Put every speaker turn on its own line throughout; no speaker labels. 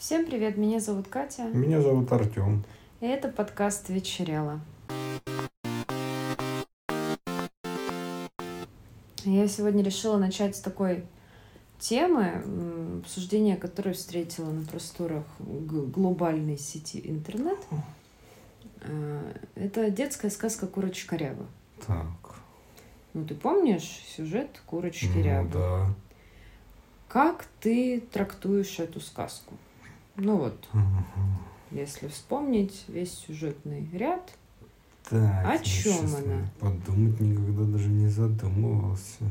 Всем привет, меня зовут Катя.
Меня зовут Артем.
И это подкаст «Вечерела». Я сегодня решила начать с такой темы, обсуждения которой встретила на просторах глобальной сети интернет. А, это детская сказка «Курочка Ряба».
Так.
Ну, ты помнишь сюжет «Курочки ну, Рябы»?
да.
Как ты трактуешь эту сказку? Ну вот, угу. если вспомнить весь сюжетный ряд,
так,
о чем она?
Подумать никогда даже не задумывался.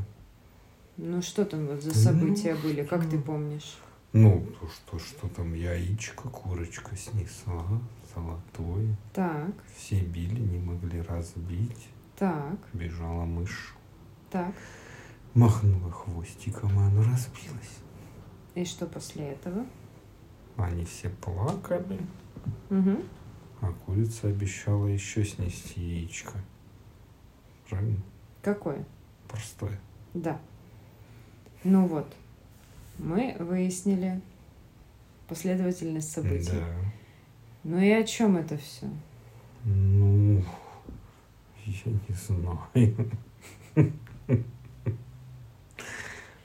Ну что там вот за события ну, были, как ты помнишь?
Ну, то что, что там яичко, курочка снесла, золотое.
Так.
Все били, не могли разбить.
Так.
Бежала мышь.
Так.
Махнула хвостиком, и оно разбилось.
И что после этого?
Они все плакали.
Угу.
А курица обещала еще снести яичко. Правильно?
Какое?
Простое.
Да. Ну вот, мы выяснили последовательность событий.
Да.
Ну и о чем это все?
Ну, я не знаю.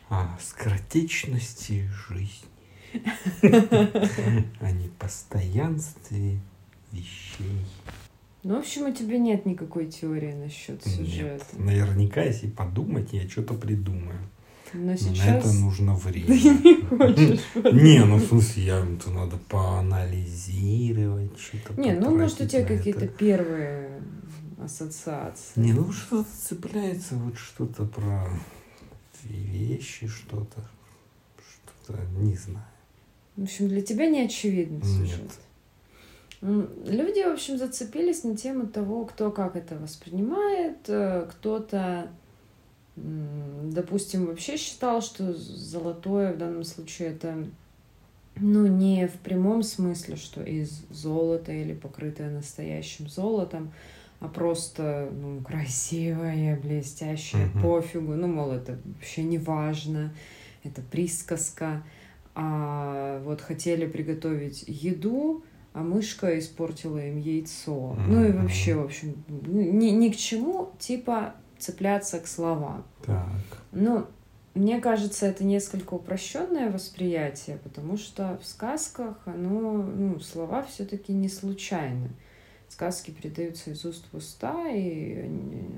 О скоротечности жизни. О непостоянстве вещей.
Ну, в общем, у тебя нет никакой теории насчет сюжета.
Нет. Наверняка, если подумать, я что-то придумаю.
Но сейчас...
На это нужно время.
Ты не хочешь.
Не, ну в смысле, я то надо поанализировать, что-то
Не, ну может у тебя какие-то первые ассоциации.
Не, ну что-то цепляется, вот что-то про вещи, что-то, что-то, не знаю.
В общем, для тебя не очевидно сюжет. Люди, в общем, зацепились на тему того, кто как это воспринимает. Э, кто-то, допустим, вообще считал, что золотое в данном случае это ну, не в прямом смысле, что из золота или покрытое настоящим золотом, а просто ну, красивое, блестящее, uh-huh. пофигу. Ну, мол, это вообще не важно, это присказка. А вот хотели приготовить еду, а мышка испортила им яйцо. Ну и вообще, в общем, ни, ни к чему, типа, цепляться к словам.
Так.
Ну, мне кажется, это несколько упрощенное восприятие, потому что в сказках оно, ну, слова все-таки не случайны сказки передаются из уст в уста, и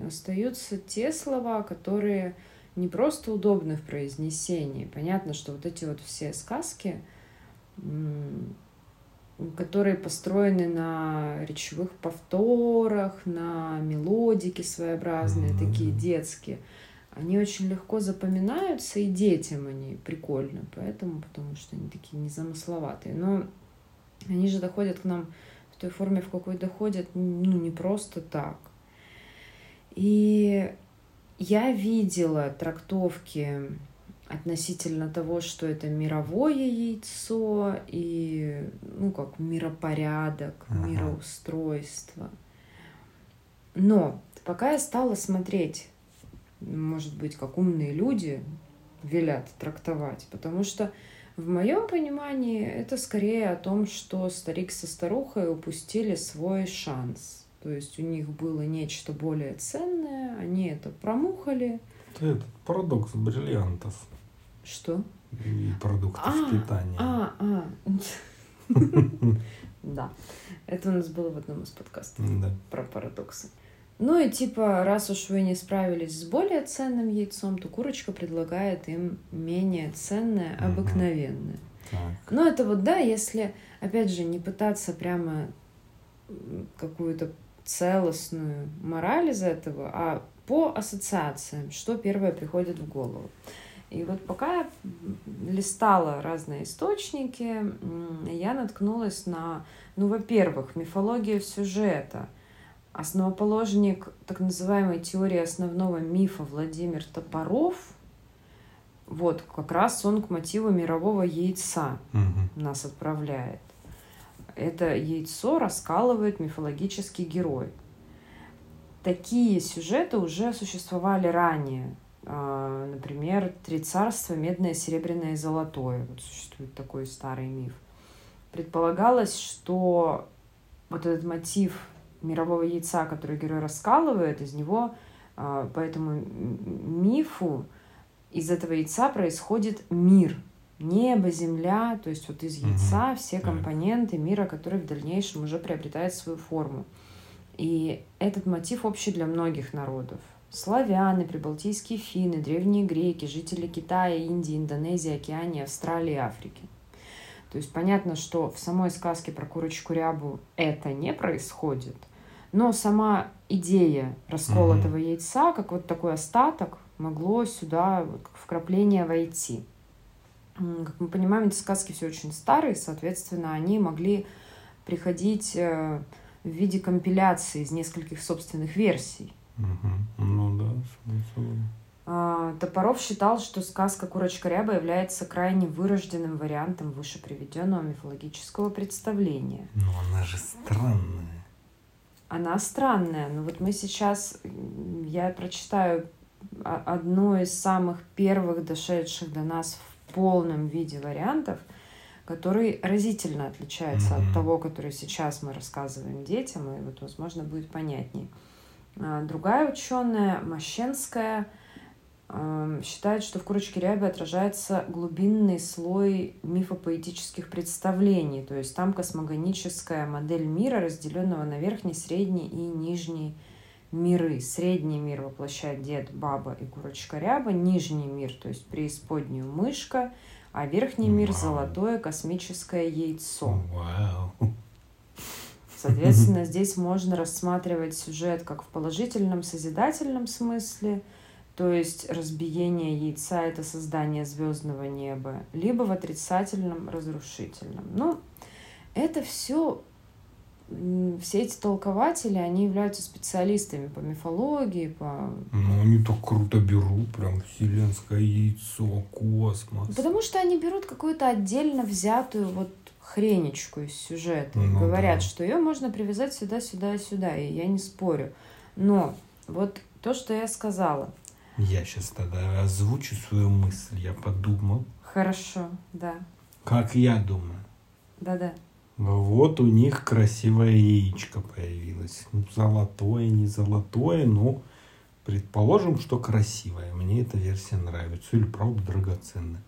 остаются те слова, которые не просто удобны в произнесении. Понятно, что вот эти вот все сказки, которые построены на речевых повторах, на мелодике своеобразные, mm-hmm. такие детские, они очень легко запоминаются, и детям они прикольно, поэтому, потому что они такие незамысловатые. Но они же доходят к нам в той форме, в какой доходят, ну, не просто так. И я видела трактовки относительно того, что это мировое яйцо и, ну, как миропорядок, ага. мироустройство. Но пока я стала смотреть, может быть, как умные люди велят трактовать, потому что в моем понимании это скорее о том, что старик со старухой упустили свой шанс. То есть у них было нечто более ценное, они это промухали.
Это парадокс бриллиантов.
Что?
И продуктов а, питания.
А, а. Да. Это у нас было в одном из подкастов про парадоксы. Ну и типа, раз уж вы не справились с более ценным яйцом, то курочка предлагает им менее ценное, обыкновенное. Но это вот, да, если, опять же, не пытаться прямо какую-то целостную мораль из этого, а по ассоциациям, что первое приходит в голову. И вот пока я листала разные источники, я наткнулась на, ну, во-первых, мифологию сюжета – Основоположник так называемой теории основного мифа Владимир Топоров, вот как раз он к мотиву мирового яйца
угу.
нас отправляет. Это яйцо раскалывает мифологический герой. Такие сюжеты уже существовали ранее. А, например, «Три царства. Медное, серебряное и золотое». Вот существует такой старый миф. предполагалось, что вот этот мотив мирового яйца, который герой раскалывает, из него а, по этому мифу из этого яйца происходит мир. Небо, земля, то есть вот из яйца угу. все компоненты мира, который в дальнейшем уже приобретает свою форму. И этот мотив общий для многих народов. Славяне, прибалтийские финны, древние греки, жители Китая, Индии, Индонезии, Океании, Австралии Африки. То есть понятно, что в самой сказке про курочку рябу это не происходит, но сама идея расколотого mm-hmm. яйца, как вот такой остаток, могло сюда как вкрапление войти. Как мы понимаем, эти сказки все очень старые, соответственно, они могли приходить э, в виде компиляции из нескольких собственных версий.
Угу. Ну да, смысл.
А, Топоров считал, что сказка «Курочка ряба» является крайне вырожденным вариантом выше приведенного мифологического представления.
Но она же странная.
Она странная, но вот мы сейчас, я прочитаю одну из самых первых дошедших до нас в полном виде вариантов, который разительно отличается mm-hmm. от того, который сейчас мы рассказываем детям, и вот, возможно, будет понятнее. А, другая ученая, Мощенская, считает, что в «Курочке рябе» отражается глубинный слой мифопоэтических представлений, то есть там космогоническая модель мира, разделенного на верхний, средний и нижний миры. Средний мир воплощает дед, баба и курочка ряба, нижний мир, то есть преисподнюю мышка, а верхний мир золотое космическое яйцо. Соответственно, здесь можно рассматривать сюжет как в положительном, созидательном смысле – то есть разбиение яйца – это создание звездного неба, либо в отрицательном, разрушительном. Ну, это все все эти толкователи, они являются специалистами по мифологии, по...
Ну, они так круто берут, прям вселенское яйцо, космос.
Потому что они берут какую-то отдельно взятую вот хренечку из сюжета. Ну, говорят, да. что ее можно привязать сюда, сюда и сюда, и я не спорю. Но вот то, что я сказала –
я сейчас тогда озвучу свою мысль. Я подумал.
Хорошо, да.
Как я думаю.
Да-да.
Вот у них красивое яичко появилось. Ну, золотое, не золотое, но предположим, что красивое. Мне эта версия нравится. Или правда драгоценная.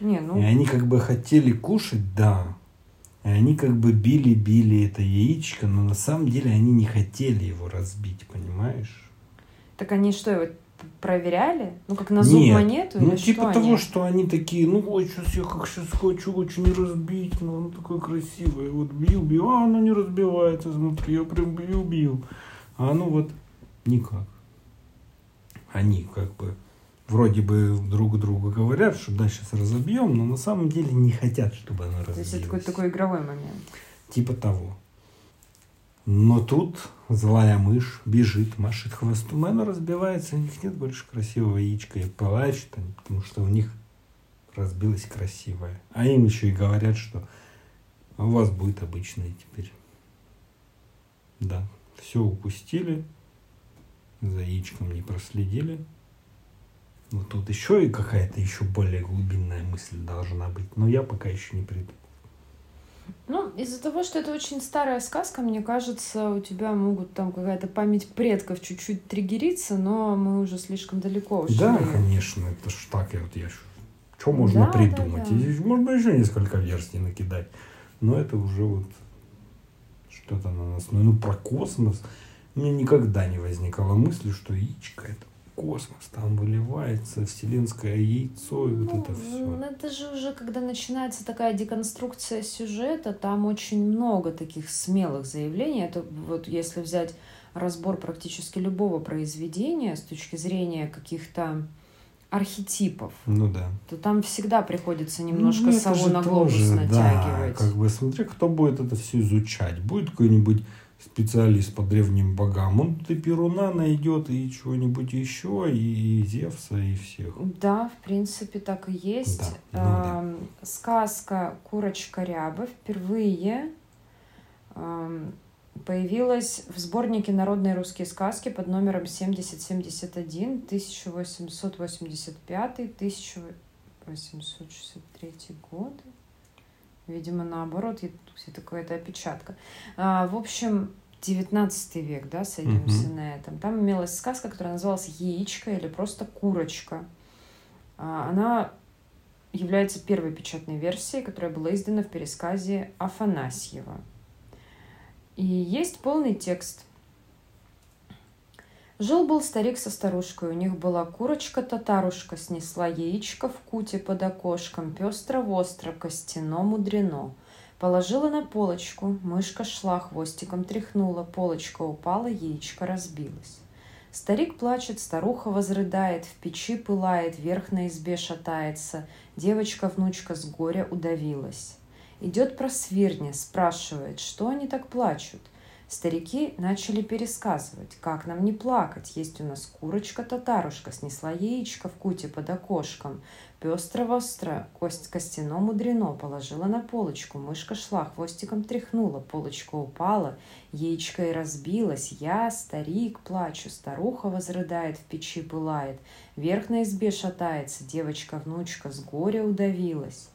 Не, ну...
И они как бы хотели кушать, да. И они как бы били-били это яичко, но на самом деле они не хотели его разбить, понимаешь?
Так они что, его проверяли? Ну, как на зуб
Нет,
монету?
Ну,
или
типа
что
того,
они?
что они такие, ну, ой, сейчас я как сейчас хочу очень разбить, ну, оно такое красивое. Вот бил, а оно не разбивается, смотри, я прям бил. А оно вот никак. Они как бы вроде бы друг другу говорят, что да, сейчас разобьем, но на самом деле не хотят, чтобы оно разбилось. То есть
это такой, такой игровой момент.
Типа того. Но тут злая мышь бежит, машет хвостом, и она разбивается, у них нет больше красивого яичка, и плачут они, потому что у них разбилось красивое. А им еще и говорят, что у вас будет обычное теперь. Да, все упустили, за яичком не проследили. Вот тут еще и какая-то еще более глубинная мысль должна быть, но я пока еще не придумал.
Ну, из-за того, что это очень старая сказка, мне кажется, у тебя могут там какая-то память предков чуть-чуть триггериться, но мы уже слишком далеко ушли.
Да, конечно, это ж так, я вот я что можно да, придумать? Да, да. Можно еще несколько версий накидать. Но это уже вот что-то на нас. Ну, ну, про космос. У меня никогда не возникало мысли, что яичко это космос, там выливается вселенское яйцо и вот ну, это все.
Это же уже, когда начинается такая деконструкция сюжета, там очень много таких смелых заявлений. Это вот если взять разбор практически любого произведения с точки зрения каких-то архетипов,
ну да,
то там всегда приходится немножко ну, сову на глобус тоже, натягивать.
Да, как бы смотри, кто будет это все изучать. Будет какой-нибудь специалист по древним богам, он и Перуна найдет, и чего-нибудь еще, и, Зевса, и всех.
Да, в принципе, так и есть. Да, ну, да. Сказка «Курочка Ряба» впервые появилась в сборнике «Народные русские сказки» под номером 7071 1885 1863 годы. Видимо, наоборот, это какая-то опечатка. А, в общем, 19 век, да, сойдемся угу. на этом. Там имелась сказка, которая называлась «Яичко» или просто «Курочка». А, она является первой печатной версией, которая была издана в пересказе Афанасьева. И есть полный текст. Жил-был старик со старушкой, у них была курочка-татарушка, снесла яичко в куте под окошком, пестро-востро, костяно мудрено. Положила на полочку, мышка шла, хвостиком тряхнула, полочка упала, яичко разбилось. Старик плачет, старуха возрыдает, в печи пылает, верх на избе шатается, девочка-внучка с горя удавилась. Идет просвирня, спрашивает, что они так плачут. Старики начали пересказывать, как нам не плакать. Есть у нас курочка-татарушка, снесла яичко в куте под окошком. Пестро-востро, кость костяно мудрено, положила на полочку. Мышка шла, хвостиком тряхнула, полочка упала, яичко и разбилось. Я, старик, плачу, старуха возрыдает, в печи пылает. Верх на избе шатается, девочка-внучка с горя удавилась.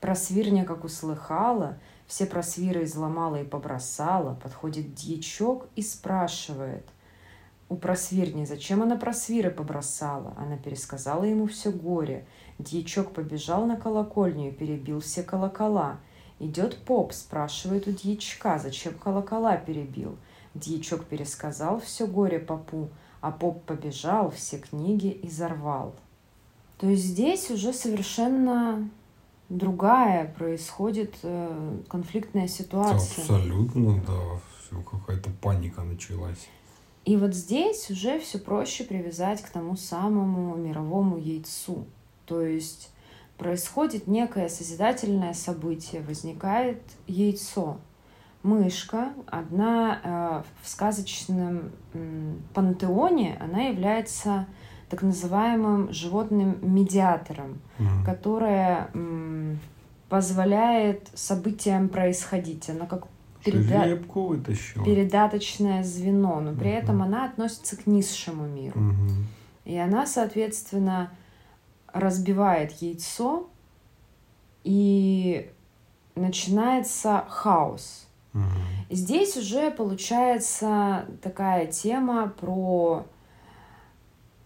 Просвирня, как услыхала, все просвиры изломала и побросала. Подходит дьячок и спрашивает у просвирни, зачем она просвиры побросала. Она пересказала ему все горе. Дьячок побежал на колокольню и перебил все колокола. Идет поп, спрашивает у дьячка, зачем колокола перебил. Дьячок пересказал все горе попу, а поп побежал, все книги изорвал. То есть здесь уже совершенно другая происходит э, конфликтная ситуация.
Абсолютно, да. Все, какая-то паника началась.
И вот здесь уже все проще привязать к тому самому мировому яйцу. То есть происходит некое созидательное событие, возникает яйцо. Мышка, одна э, в сказочном э, пантеоне, она является так называемым животным медиатором, mm-hmm. которое м, позволяет событиям происходить. Она как
переда...
передаточное звено, но при mm-hmm. этом она относится к низшему миру.
Mm-hmm.
И она, соответственно, разбивает яйцо, и начинается хаос.
Mm-hmm.
Здесь уже получается такая тема про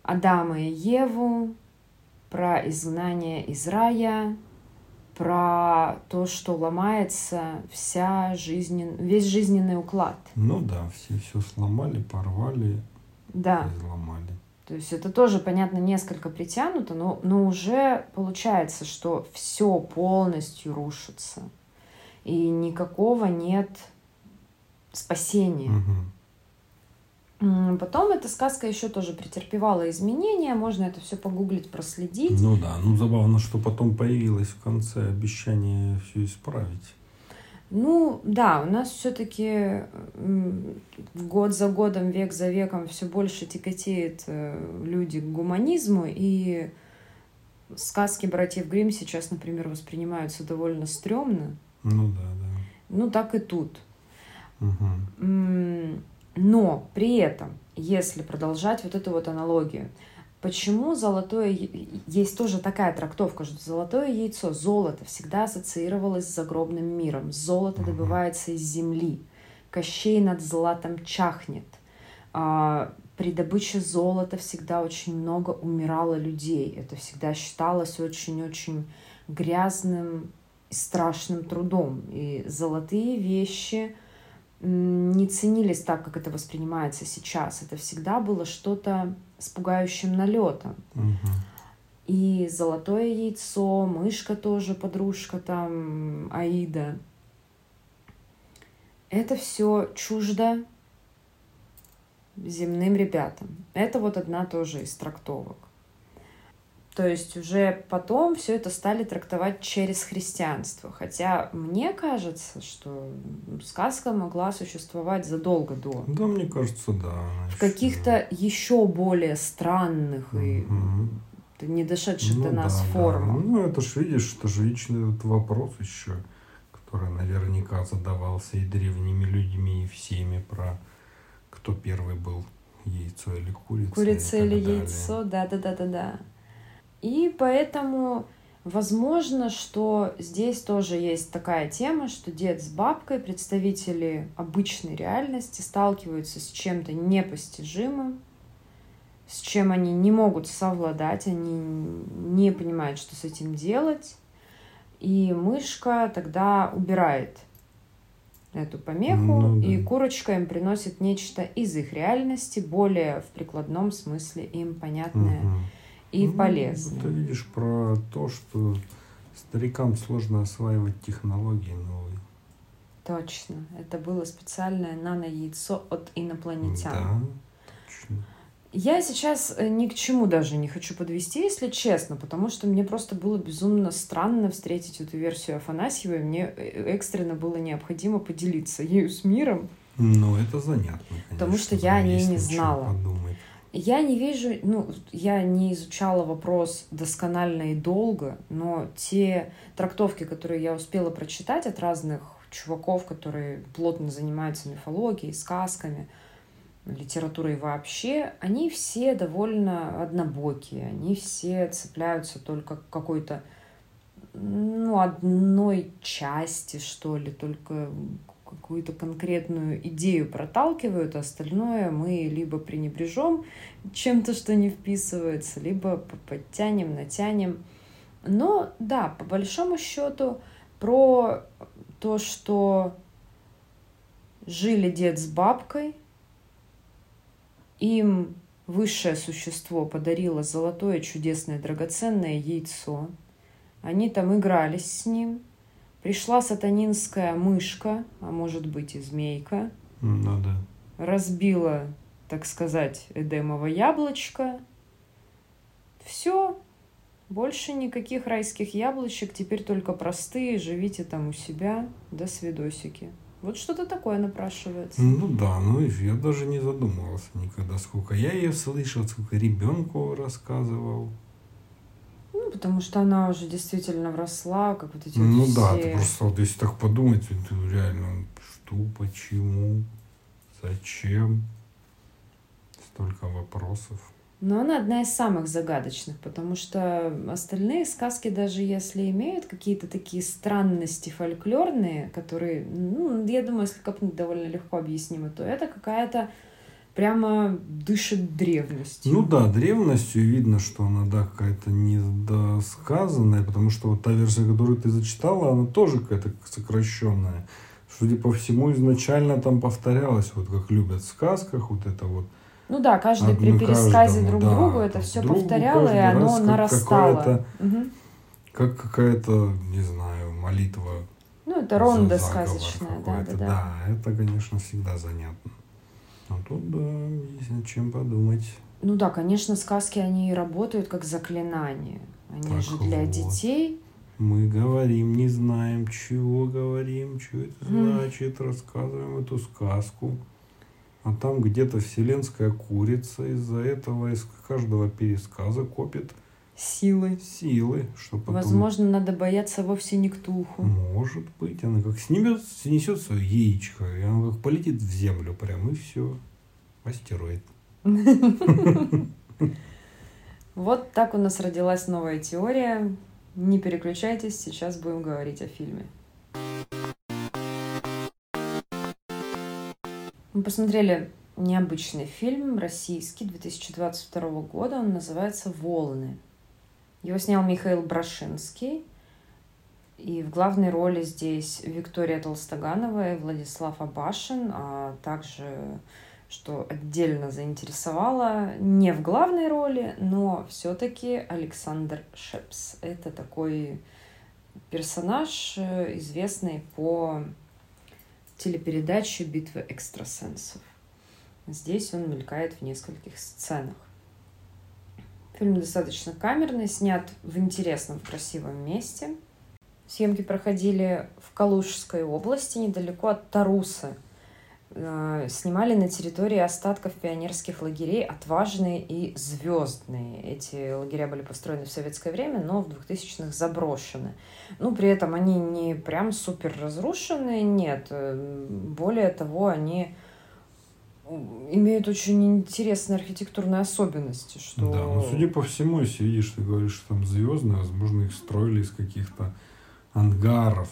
Адама и Еву, про изгнание из рая, про то, что ломается вся жизнен... весь жизненный уклад.
Ну да, все все сломали, порвали,
да.
изломали.
То есть это тоже, понятно, несколько притянуто, но, но уже получается, что все полностью рушится. И никакого нет спасения.
Угу.
Потом эта сказка еще тоже претерпевала изменения, можно это все погуглить, проследить.
Ну да, ну забавно, что потом появилось в конце обещание все исправить.
Ну да, у нас все-таки год за годом, век за веком все больше тяготеют э, люди к гуманизму, и сказки братьев Грим сейчас, например, воспринимаются довольно стрёмно.
Ну да, да.
Ну так и тут.
Угу.
Но при этом, если продолжать вот эту вот аналогию, почему золотое... Есть тоже такая трактовка, что золотое яйцо, золото всегда ассоциировалось с загробным миром. Золото добывается из земли. Кощей над златом чахнет. А, при добыче золота всегда очень много умирало людей. Это всегда считалось очень-очень грязным и страшным трудом. И золотые вещи не ценились так, как это воспринимается сейчас. Это всегда было что-то с пугающим налетом.
Угу.
И золотое яйцо, мышка тоже, подружка там, Аида. Это все чуждо земным ребятам. Это вот одна тоже из трактовок. То есть уже потом все это стали трактовать через христианство. Хотя мне кажется, что сказка могла существовать задолго до.
Да, мне кажется, да.
В каких-то еще более странных
угу.
и не дошедших
ну,
до нас
да,
формах.
Да. Ну, это ж, видишь, это же вечный этот вопрос еще, который наверняка задавался и древними людьми, и всеми про кто первый был, яйцо или курица.
Курица или яйцо, да-да-да-да-да. И поэтому Возможно, что здесь тоже есть такая тема, что дед с бабкой, представители обычной реальности, сталкиваются с чем-то непостижимым, с чем они не могут совладать, они не понимают, что с этим делать. И мышка тогда убирает эту помеху, ну, да. и курочка им приносит нечто из их реальности, более в прикладном смысле им понятное угу. И ну, полезное.
Ты видишь про то, что старикам сложно осваивать технологии новые.
Точно. Это было специальное нано-яйцо от инопланетян.
Да, точно.
Я сейчас э, ни к чему даже не хочу подвести, если честно, потому что мне просто было безумно странно встретить эту версию Афанасьева, и мне э, экстренно было необходимо поделиться ею с миром.
Ну, это занятно, конечно.
Потому что я о ней не знала. Я не вижу, ну, я не изучала вопрос досконально и долго, но те трактовки, которые я успела прочитать от разных чуваков, которые плотно занимаются мифологией, сказками, литературой вообще, они все довольно однобокие, они все цепляются только к какой-то ну, одной части, что ли, только какую-то конкретную идею проталкивают, а остальное мы либо пренебрежем чем-то, что не вписывается, либо подтянем, натянем. Но да, по большому счету, про то, что жили дед с бабкой – им высшее существо подарило золотое чудесное драгоценное яйцо. Они там игрались с ним. Пришла сатанинская мышка, а может быть и змейка.
Ну да.
Разбила, так сказать, Эдемово яблочко. Все. Больше никаких райских яблочек, теперь только простые, живите там у себя. До свидосики. Вот что-то такое напрашивается.
Ну да, ну я даже не задумывался никогда, сколько я ее слышал, сколько ребенку рассказывал.
Ну, потому что она уже действительно вросла, как вот эти
Ну
вот
да, ты просто вот если так подумать, ты реально, что, почему, зачем, столько вопросов.
Но она одна из самых загадочных, потому что остальные сказки, даже если имеют какие-то такие странности фольклорные, которые, ну, я думаю, если копнуть довольно легко объяснимы, то это какая-то прямо дышит древностью.
Ну да, древностью видно, что она, да, какая-то недосказанная, потому что вот та версия, которую ты зачитала, она тоже какая-то сокращенная. Судя по всему, изначально там повторялось, вот как любят в сказках, вот это вот
ну да, каждый Одну при пересказе каждому, друг да, другу это все другу, повторяло, и оно как нарастало.
Угу. Как какая-то, не знаю, молитва.
Ну, это ронда сказочная, да, да, да.
Да, это, конечно, всегда занятно. А тут, да, есть над чем подумать.
Ну да, конечно, сказки, они работают как заклинания. Они так же для вот. детей.
Мы говорим, не знаем, чего говорим, что это значит, рассказываем эту сказку а там где-то вселенская курица из-за этого из каждого пересказа копит
силы.
Силы, что потом...
Возможно, надо бояться вовсе не ктулху.
Может быть. Она как снимет, снесет свое яичко, и она как полетит в землю прям, и все. Астероид.
Вот так у нас родилась новая теория. Не переключайтесь, сейчас будем говорить о фильме. Мы посмотрели необычный фильм, российский, 2022 года. Он называется «Волны». Его снял Михаил Брашинский. И в главной роли здесь Виктория Толстоганова и Владислав Абашин, а также, что отдельно заинтересовало, не в главной роли, но все-таки Александр Шепс. Это такой персонаж, э, известный по телепередачи «Битва экстрасенсов». Здесь он мелькает в нескольких сценах. Фильм достаточно камерный, снят в интересном, красивом месте. Съемки проходили в Калужской области, недалеко от Тарусы – Э, снимали на территории остатков пионерских лагерей «Отважные» и «Звездные». Эти лагеря были построены в советское время, но в 2000-х заброшены. Ну, при этом они не прям супер разрушенные, нет. Э, более того, они имеют очень интересные архитектурные особенности, что...
Да, ну судя по всему, если видишь, ты говоришь, что там звездные, возможно, их строили из каких-то ангаров,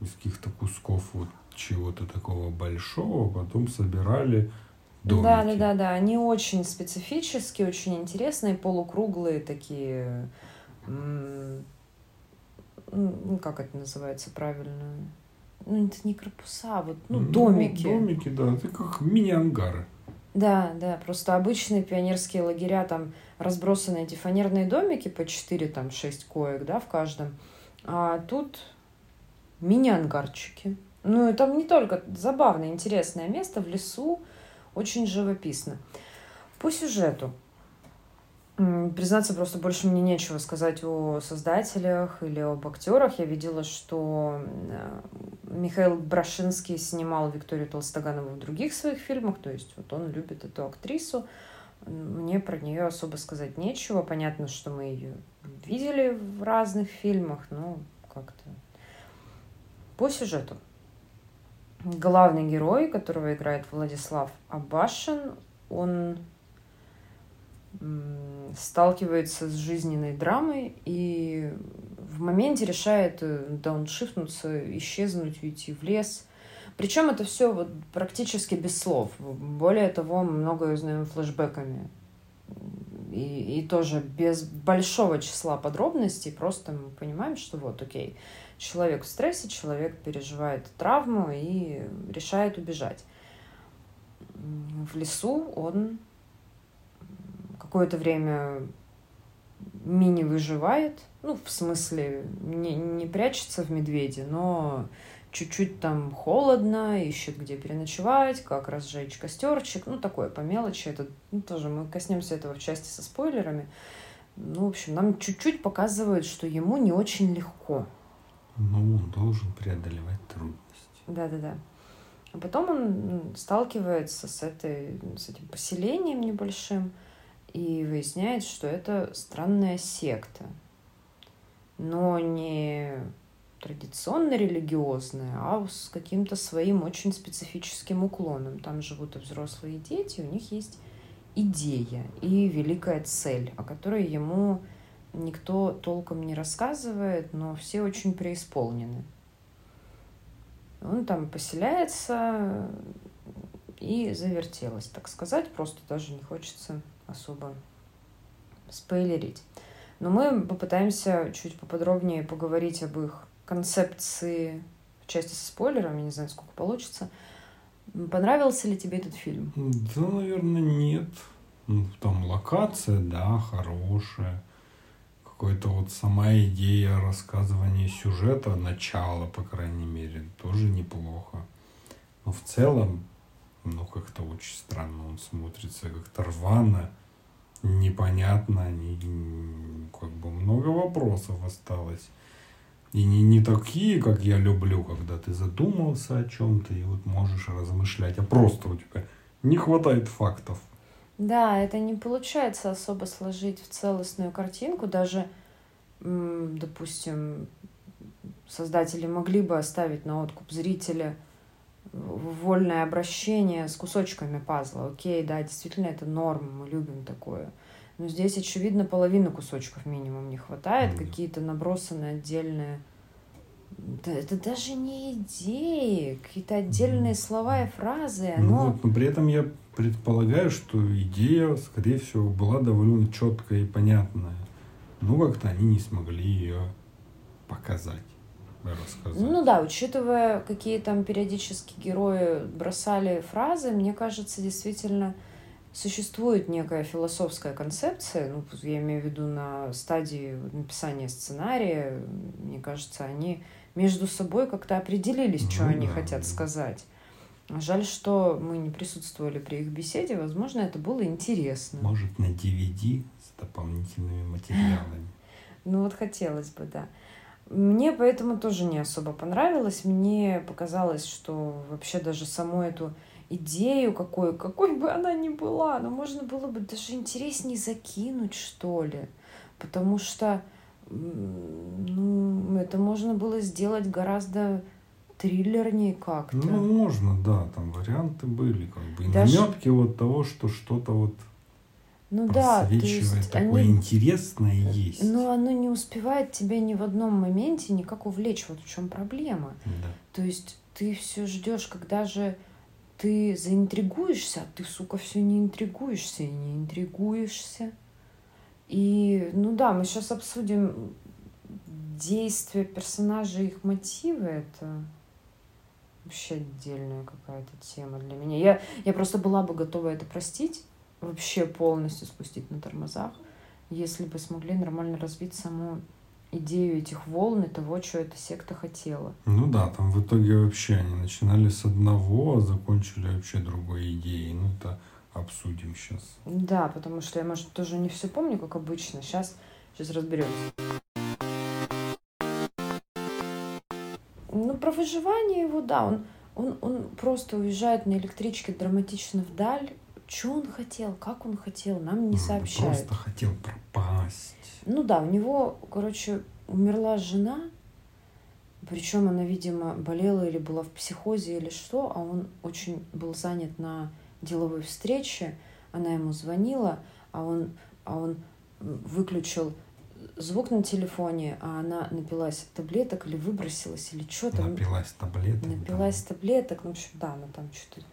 из каких-то кусков вот чего-то такого большого, потом собирали домики.
Да, да, да, да. Они очень специфические, очень интересные, полукруглые такие. Ну, как это называется правильно? Ну, это не корпуса, а вот, ну,
Ну,
домики.
домики, да. Это как мини-ангары.
Да, да, просто обычные пионерские лагеря, там разбросаны эти фанерные домики по 4, там 6 коек, да, в каждом. А тут мини-ангарчики. Ну, и там не только забавное, интересное место в лесу, очень живописно. По сюжету. Признаться, просто больше мне нечего сказать о создателях или об актерах. Я видела, что э, Михаил Брашинский снимал Викторию Толстоганову в других своих фильмах, то есть вот он любит эту актрису. Мне про нее особо сказать нечего. Понятно, что мы ее видели в разных фильмах, но как-то по сюжету. Главный герой, которого играет Владислав Абашин, он сталкивается с жизненной драмой и в моменте решает э, дауншифтнуться, исчезнуть, уйти в лес. Причем это все вот практически без слов. Более того, мы многое узнаем флешбеками. И, и тоже без большого числа подробностей, просто мы понимаем, что вот, окей, человек в стрессе, человек переживает травму и решает убежать. В лесу он какое-то время мини выживает, ну, в смысле, не, не прячется в медведе, но чуть-чуть там холодно, ищет, где переночевать, как разжечь костерчик, ну, такое по мелочи. Это ну, тоже мы коснемся этого в части со спойлерами. Ну, в общем, нам чуть-чуть показывают, что ему не очень легко.
Ну, он должен преодолевать трудности.
Да-да-да. А потом он м, сталкивается с, этой, с этим поселением небольшим и выясняет, что это странная секта. Но не традиционно религиозная, а с каким-то своим очень специфическим уклоном. Там живут и взрослые дети, у них есть идея и великая цель, о которой ему никто толком не рассказывает, но все очень преисполнены. Он там поселяется и завертелось, так сказать. Просто даже не хочется особо спойлерить. Но мы попытаемся чуть поподробнее поговорить об их концепции в части со спойлерами. Не знаю, сколько получится. Понравился ли тебе этот фильм?
Да, наверное, нет. Ну, там локация, да, хорошая. Какой-то вот сама идея рассказывания сюжета, начало, по крайней мере, тоже неплохо. Но в целом, ну, как-то очень странно он смотрится, как-то рвано, непонятно, не, как бы много вопросов осталось. И не, не такие, как я люблю, когда ты задумался о чем-то и вот можешь размышлять, а просто у тебя не хватает фактов.
Да, это не получается особо сложить в целостную картинку. Даже, допустим, создатели могли бы оставить на откуп зрителя вольное обращение с кусочками пазла. Окей, да, действительно, это норма, мы любим такое. Но здесь, очевидно, половины кусочков минимум не хватает,
Мгм.
какие-то набросанные отдельные... Да, это даже не идеи, какие-то отдельные слова и фразы.
Ну
Оно...
вот, но при этом я предполагаю, что идея, скорее всего, была довольно четкая и понятная. Ну, как-то они не смогли ее показать, рассказать.
Ну да, учитывая, какие там периодически герои бросали фразы, мне кажется, действительно существует некая философская концепция, ну, я имею в виду на стадии написания сценария, мне кажется, они между собой как-то определились, что
Ну
они
да,
хотят
да.
сказать. Жаль, что мы не присутствовали при их беседе, возможно, это было интересно.
Может, на DVD с дополнительными материалами.
Ну вот хотелось бы, да. Мне поэтому тоже не особо понравилось. Мне показалось, что вообще даже саму эту идею, какой, какой бы она ни была, но можно было бы даже интереснее закинуть, что ли. Потому что ну, это можно было сделать гораздо триллернее как-то.
Ну, можно, да, там варианты были, как бы. И
Даже-
намётки вот того, что что-то вот
ну да, то есть
такое
они...
интересное есть.
Но оно не успевает тебя ни в одном моменте никак увлечь. Вот в чем проблема.
Да.
То есть ты все ждешь, когда же ты заинтригуешься, а ты, сука, все не интригуешься и не интригуешься. И, ну да, мы сейчас обсудим действия персонажей, их мотивы. Это вообще отдельная какая-то тема для меня. Я, я просто была бы готова это простить, вообще полностью спустить на тормозах, если бы смогли нормально развить саму идею этих волн и того, что эта секта хотела.
Ну да, там в итоге вообще они начинали с одного, а закончили вообще другой идеей. Ну это обсудим сейчас.
Да, потому что я, может, тоже не все помню, как обычно. Сейчас, сейчас разберемся. Ну, про выживание его, да, он, он, он просто уезжает на электричке драматично вдаль. Что он хотел, как он хотел, нам не
Ну,
сообщают.
Просто хотел пропасть.
Ну да, у него, короче, умерла жена, причем она, видимо, болела или была в психозе или что, а он очень был занят на деловой встрече, она ему звонила, а он, а он выключил звук на телефоне, а она напилась таблеток или выбросилась, или что там.
Напилась таблеток. да.
Напилась таблеток, ну, в общем, да, она там что-то...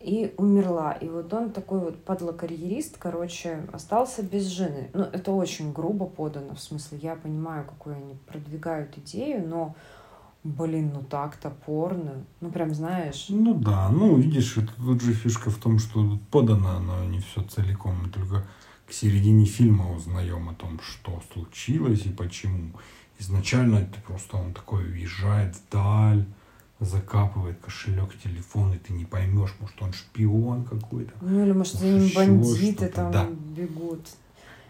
И умерла. И вот он такой вот подлокарьерист, короче, остался без жены. Ну, это очень грубо подано, в смысле, я понимаю, какую они продвигают идею, но, блин, ну так топорно. Ну, прям, знаешь...
Ну да, ну видишь, это тут же фишка в том, что подано оно не все целиком, мы только к середине фильма узнаем о том, что случилось и почему. Изначально это просто он такой уезжает вдаль, закапывает кошелек, телефон, и ты не поймешь, может он шпион какой-то.
Ну, или, может, за ним бандиты там
да.
бегут.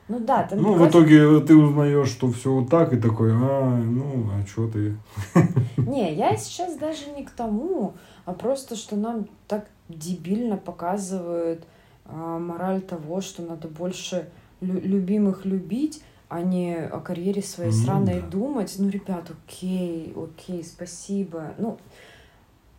Ну да, там
Ну, в итоге ты узнаешь, что все вот так, и такой, а, ну, а что ты?
Не, я сейчас даже не к тому, а просто, что нам так дебильно показывают а, мораль того, что надо больше лю- любимых любить, а не о карьере своей
Ну
сраной
да.
думать. Ну, ребят, окей, окей, спасибо. Ну,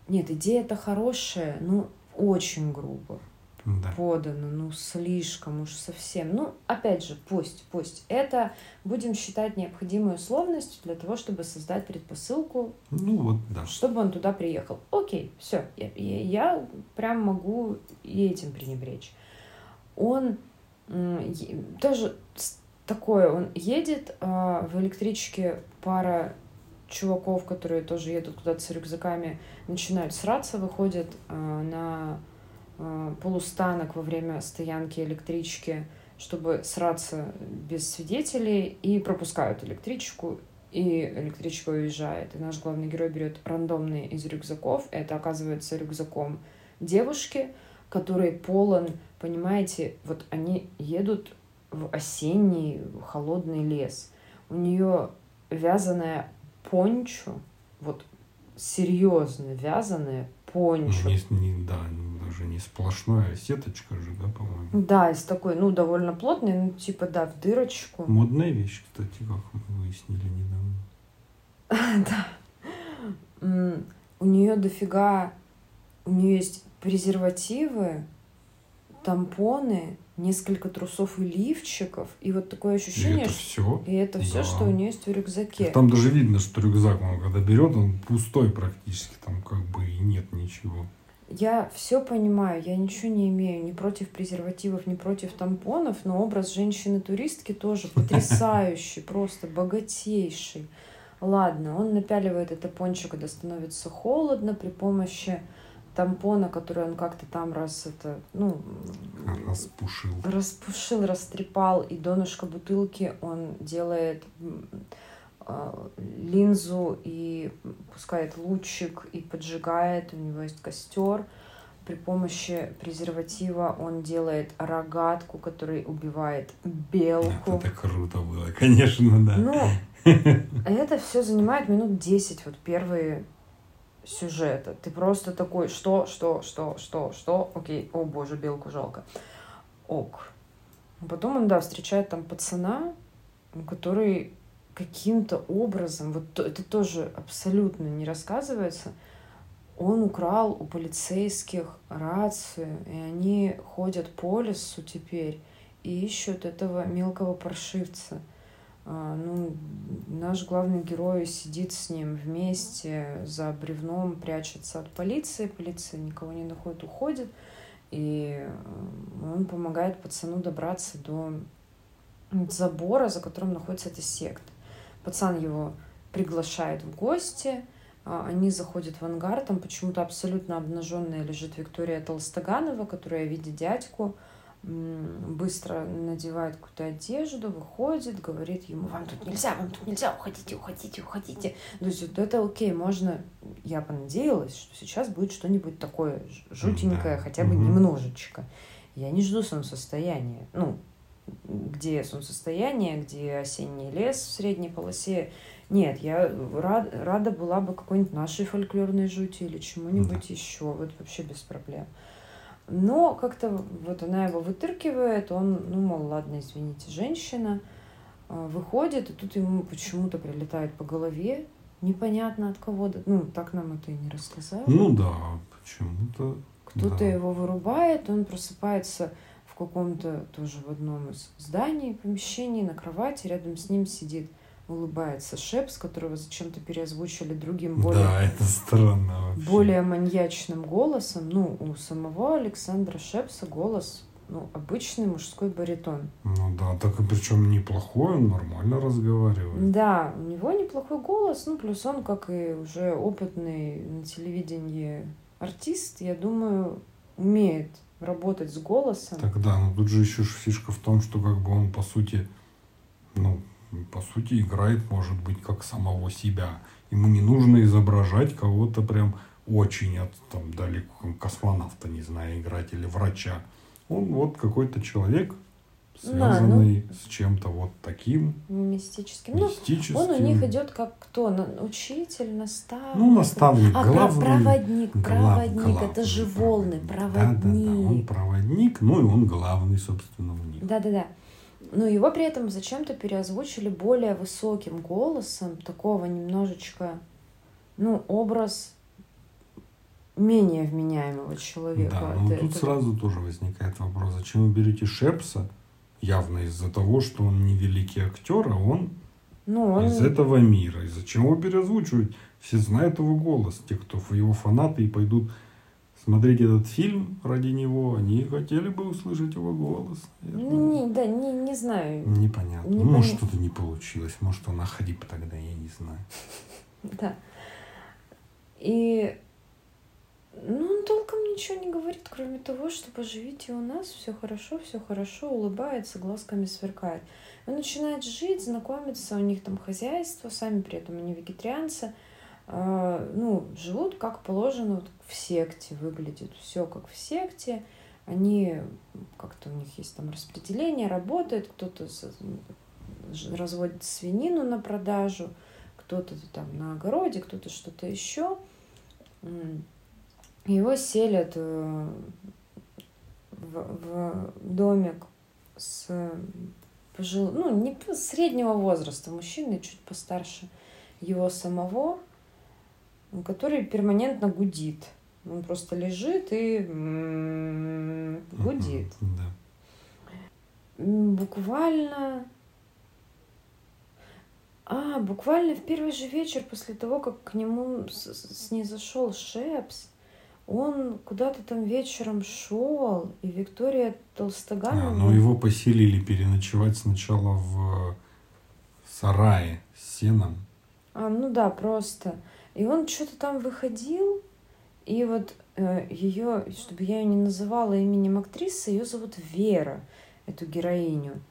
нет, идея-то хорошая, ну, очень грубо
Да.
подано, ну, слишком уж совсем. Ну, опять же, пусть, пусть. Это будем считать необходимой условностью для того, чтобы создать предпосылку
Ну вот, да.
чтобы он туда приехал. Окей, все, я, я, я прям могу и этим пренебречь. Он тоже такое, он едет, а, в электричке пара чуваков, которые тоже едут куда-то с рюкзаками, начинают сраться, выходят а, на а, полустанок во время стоянки электрички, чтобы сраться без свидетелей, и пропускают электричку, и электричка уезжает. И наш главный герой берет рандомный из рюкзаков. Это оказывается рюкзаком девушки, который полон, понимаете, вот они едут в осенний холодный лес. У нее вязаная пончо, вот серьезно вязаная
Ну,
пончо.
не, не- да, даже не сплошная сеточка же, да, по-моему.
Да, из такой, ну, довольно плотной, ну, типа, да, в дырочку.
Модная вещь, кстати, как мы выяснили недавно.
Да. У нее дофига, у нее есть презервативы, тампоны, несколько трусов и лифчиков, и вот такое
И
ощущение,
это
что...
все.
И это все,
Да.
что у нее есть в рюкзаке.
Там даже видно, что рюкзак, он когда берет, он пустой практически, там как бы и нет ничего.
Я все понимаю, я ничего не имею ни против презервативов, ни против тампонов, но образ женщины-туристки тоже потрясающий, просто богатейший. Ладно, он напяливает это пончо, когда становится холодно, при помощи тампона, который он как-то там раз это, ну,
Распушил.
распушил, растрепал, и донышко бутылки он делает а, линзу и пускает лучик и поджигает. У него есть костер. При помощи презерватива он делает рогатку, который убивает белку.
Это круто было, конечно, да.
Ну, это все занимает минут 10, вот первые сюжета. Ты просто такой, что, что, что, что, что, окей, о боже, белку жалко. Ок. Потом он, да, встречает там пацана, который каким-то образом, вот это тоже абсолютно не рассказывается, он украл у полицейских рацию, и они ходят по лесу теперь и ищут этого мелкого паршивца. А, ну, наш главный герой сидит с ним вместе за бревном, прячется от полиции, полиция никого не находит, уходит, и э, он помогает пацану добраться до забора, за которым находится эта секта. Пацан его приглашает в гости, а, они заходят в ангар, там почему-то абсолютно обнаженная лежит Виктория Толстоганова, которая, видя дядьку, быстро надевает какую-то одежду, выходит, говорит ему, вам тут нельзя, вам тут нельзя, уходите, уходите, уходите. То есть вот это окей, можно, я понадеялась, что сейчас будет что-нибудь такое жутенькое, да. хотя бы угу. немножечко. Я не жду солнцестояния. Ну, где солнцестояние, где осенний лес в средней полосе. Нет, я рад, рада была бы какой-нибудь нашей фольклорной жути или чему-нибудь да. еще. Вот вообще без проблем. Но как-то вот она его вытыркивает, он, ну, мол, ладно, извините, женщина, а, выходит, и тут ему почему-то прилетает по голове, непонятно от кого, ну, так нам это и не рассказали.
Ну да, почему-то.
Кто-то да. его вырубает, он просыпается в каком-то тоже в одном из зданий, помещений, на кровати, рядом с ним сидит улыбается Шепс, которого зачем-то переозвучили другим
более... Да, это странно
вообще. Более маньячным голосом. Ну, у самого Александра Шепса голос ну, обычный мужской баритон.
Ну да, так и причем неплохой, он нормально разговаривает.
Да, у него неплохой голос, ну плюс он, как и уже опытный на телевидении артист, я думаю, умеет работать с голосом.
Тогда, ну тут же еще фишка в том, что как бы он по сути, ну, по сути, играет, может быть, как самого себя. Ему не нужно изображать кого-то прям очень от, там, далеко, космонавта, не знаю, играть или врача. Он вот какой-то человек, связанный да, ну, с чем-то вот таким.
Мистическим. мистическим. Ну, он у них идет как кто? Учитель, наставник.
Ну, наставник,
а,
главный.
проводник, глав, проводник, главный, это же волны, проводник. Да, да, да,
он проводник, ну и он главный, собственно, у них.
Да, да, да. Но его при этом зачем-то переозвучили более высоким голосом, такого немножечко, ну, образ менее вменяемого человека.
Да, но тут это... сразу тоже возникает вопрос, зачем вы берете Шепса, явно из-за того, что он не великий актер, а он, ну, он... из этого мира. И зачем его переозвучивать? Все знают его голос, те, кто его фанаты и пойдут смотреть этот фильм ради него, они хотели бы услышать его голос.
Ну, не, да, не, не знаю.
Непонятно. Не может, что-то не получилось. Может, он охрип тогда, я не знаю.
Да. И ну, он толком ничего не говорит, кроме того, что поживите у нас, все хорошо, все хорошо, улыбается, глазками сверкает. Он начинает жить, знакомиться, у них там хозяйство, сами при этом они вегетарианцы. А, ну, живут как положено вот в секте, выглядит все как в секте. Они как-то у них есть там распределение, работает, кто-то разводит свинину на продажу, кто-то там на огороде, кто-то что-то еще. Его селят э, в, в домик с пожил, ну, не среднего возраста мужчины, чуть постарше его самого, который перманентно гудит. Он просто лежит и гудит.
Да.
Буквально... А, буквально в первый же вечер после того, как к нему снизошел Шепс, он куда-то там вечером шел, и Виктория Толстоганова...
А, но его поселили переночевать сначала в сарае с сеном.
А, ну да, просто. И он что-то там выходил, и вот э, ее, чтобы я ее не называла именем актрисы, ее зовут Вера, эту героиню.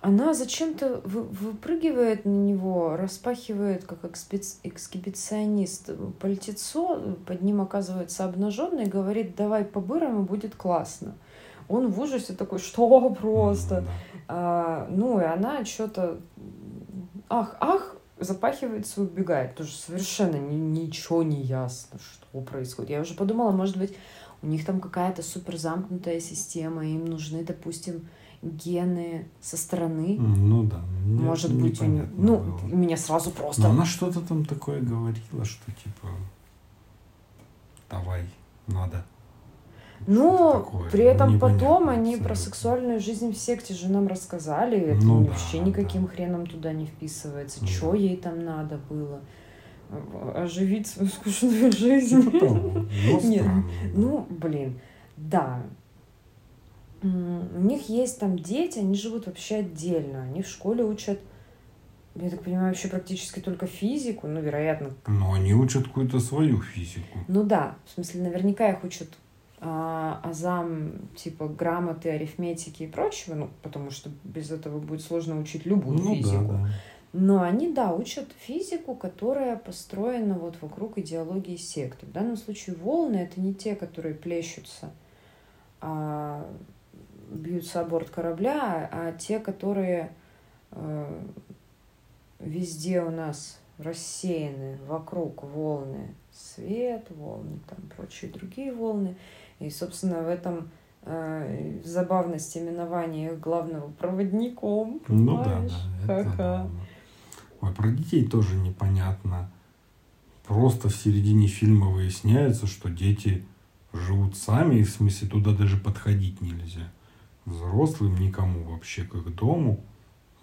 Она зачем-то вы, выпрыгивает на него, распахивает как экспец, экскибиционист пальтецо, под ним оказывается обнаженный, говорит, давай по-бырому, будет классно. Он в ужасе такой, что просто? А, ну, и она что-то, ах, ах, запахивается и убегает. Тоже совершенно ни, ничего не ясно, что происходит. Я уже подумала, может быть, у них там какая-то супер замкнутая система, им нужны, допустим, гены со стороны.
Ну да. Мне
Может быть, у
непонятно
Ну,
было.
меня сразу просто...
Но она что-то там такое говорила, что типа давай, надо.
Ну,
такое,
при этом потом они про сексуальную жизнь в секте же нам рассказали. Это
Ну да,
вообще никаким
да.
хреном туда не вписывается.
Да.
Чё ей там надо было? А- Оживить свою скучную жизнь.
Того. Ну,
Нет,
да.
Ну, блин, да. У них есть там дети, они живут вообще отдельно. Они в школе учат, я так понимаю, вообще практически только физику. Ну, вероятно,
Но они учат какую-то свою физику.
ну да, в смысле, наверняка их учат а, азам, типа грамоты, арифметики и прочего, ну, потому что без этого будет сложно учить любую
Ну да,
физику.
да.
Но они, да, учат физику, которая построена вот вокруг идеологии секты. В данном случае волны — это не те, которые плещутся, а бьются о борт корабля, а те, которые э, везде у нас рассеяны вокруг волны свет, волны, там прочие другие волны. И, собственно, в этом э, забавность именования их главного проводником.
Ну да,
понимаешь?
да.
Ха-ха.
Ой, про детей тоже непонятно. Просто в середине фильма выясняется, что дети живут сами, и в смысле туда даже подходить нельзя. Взрослым никому вообще к дому.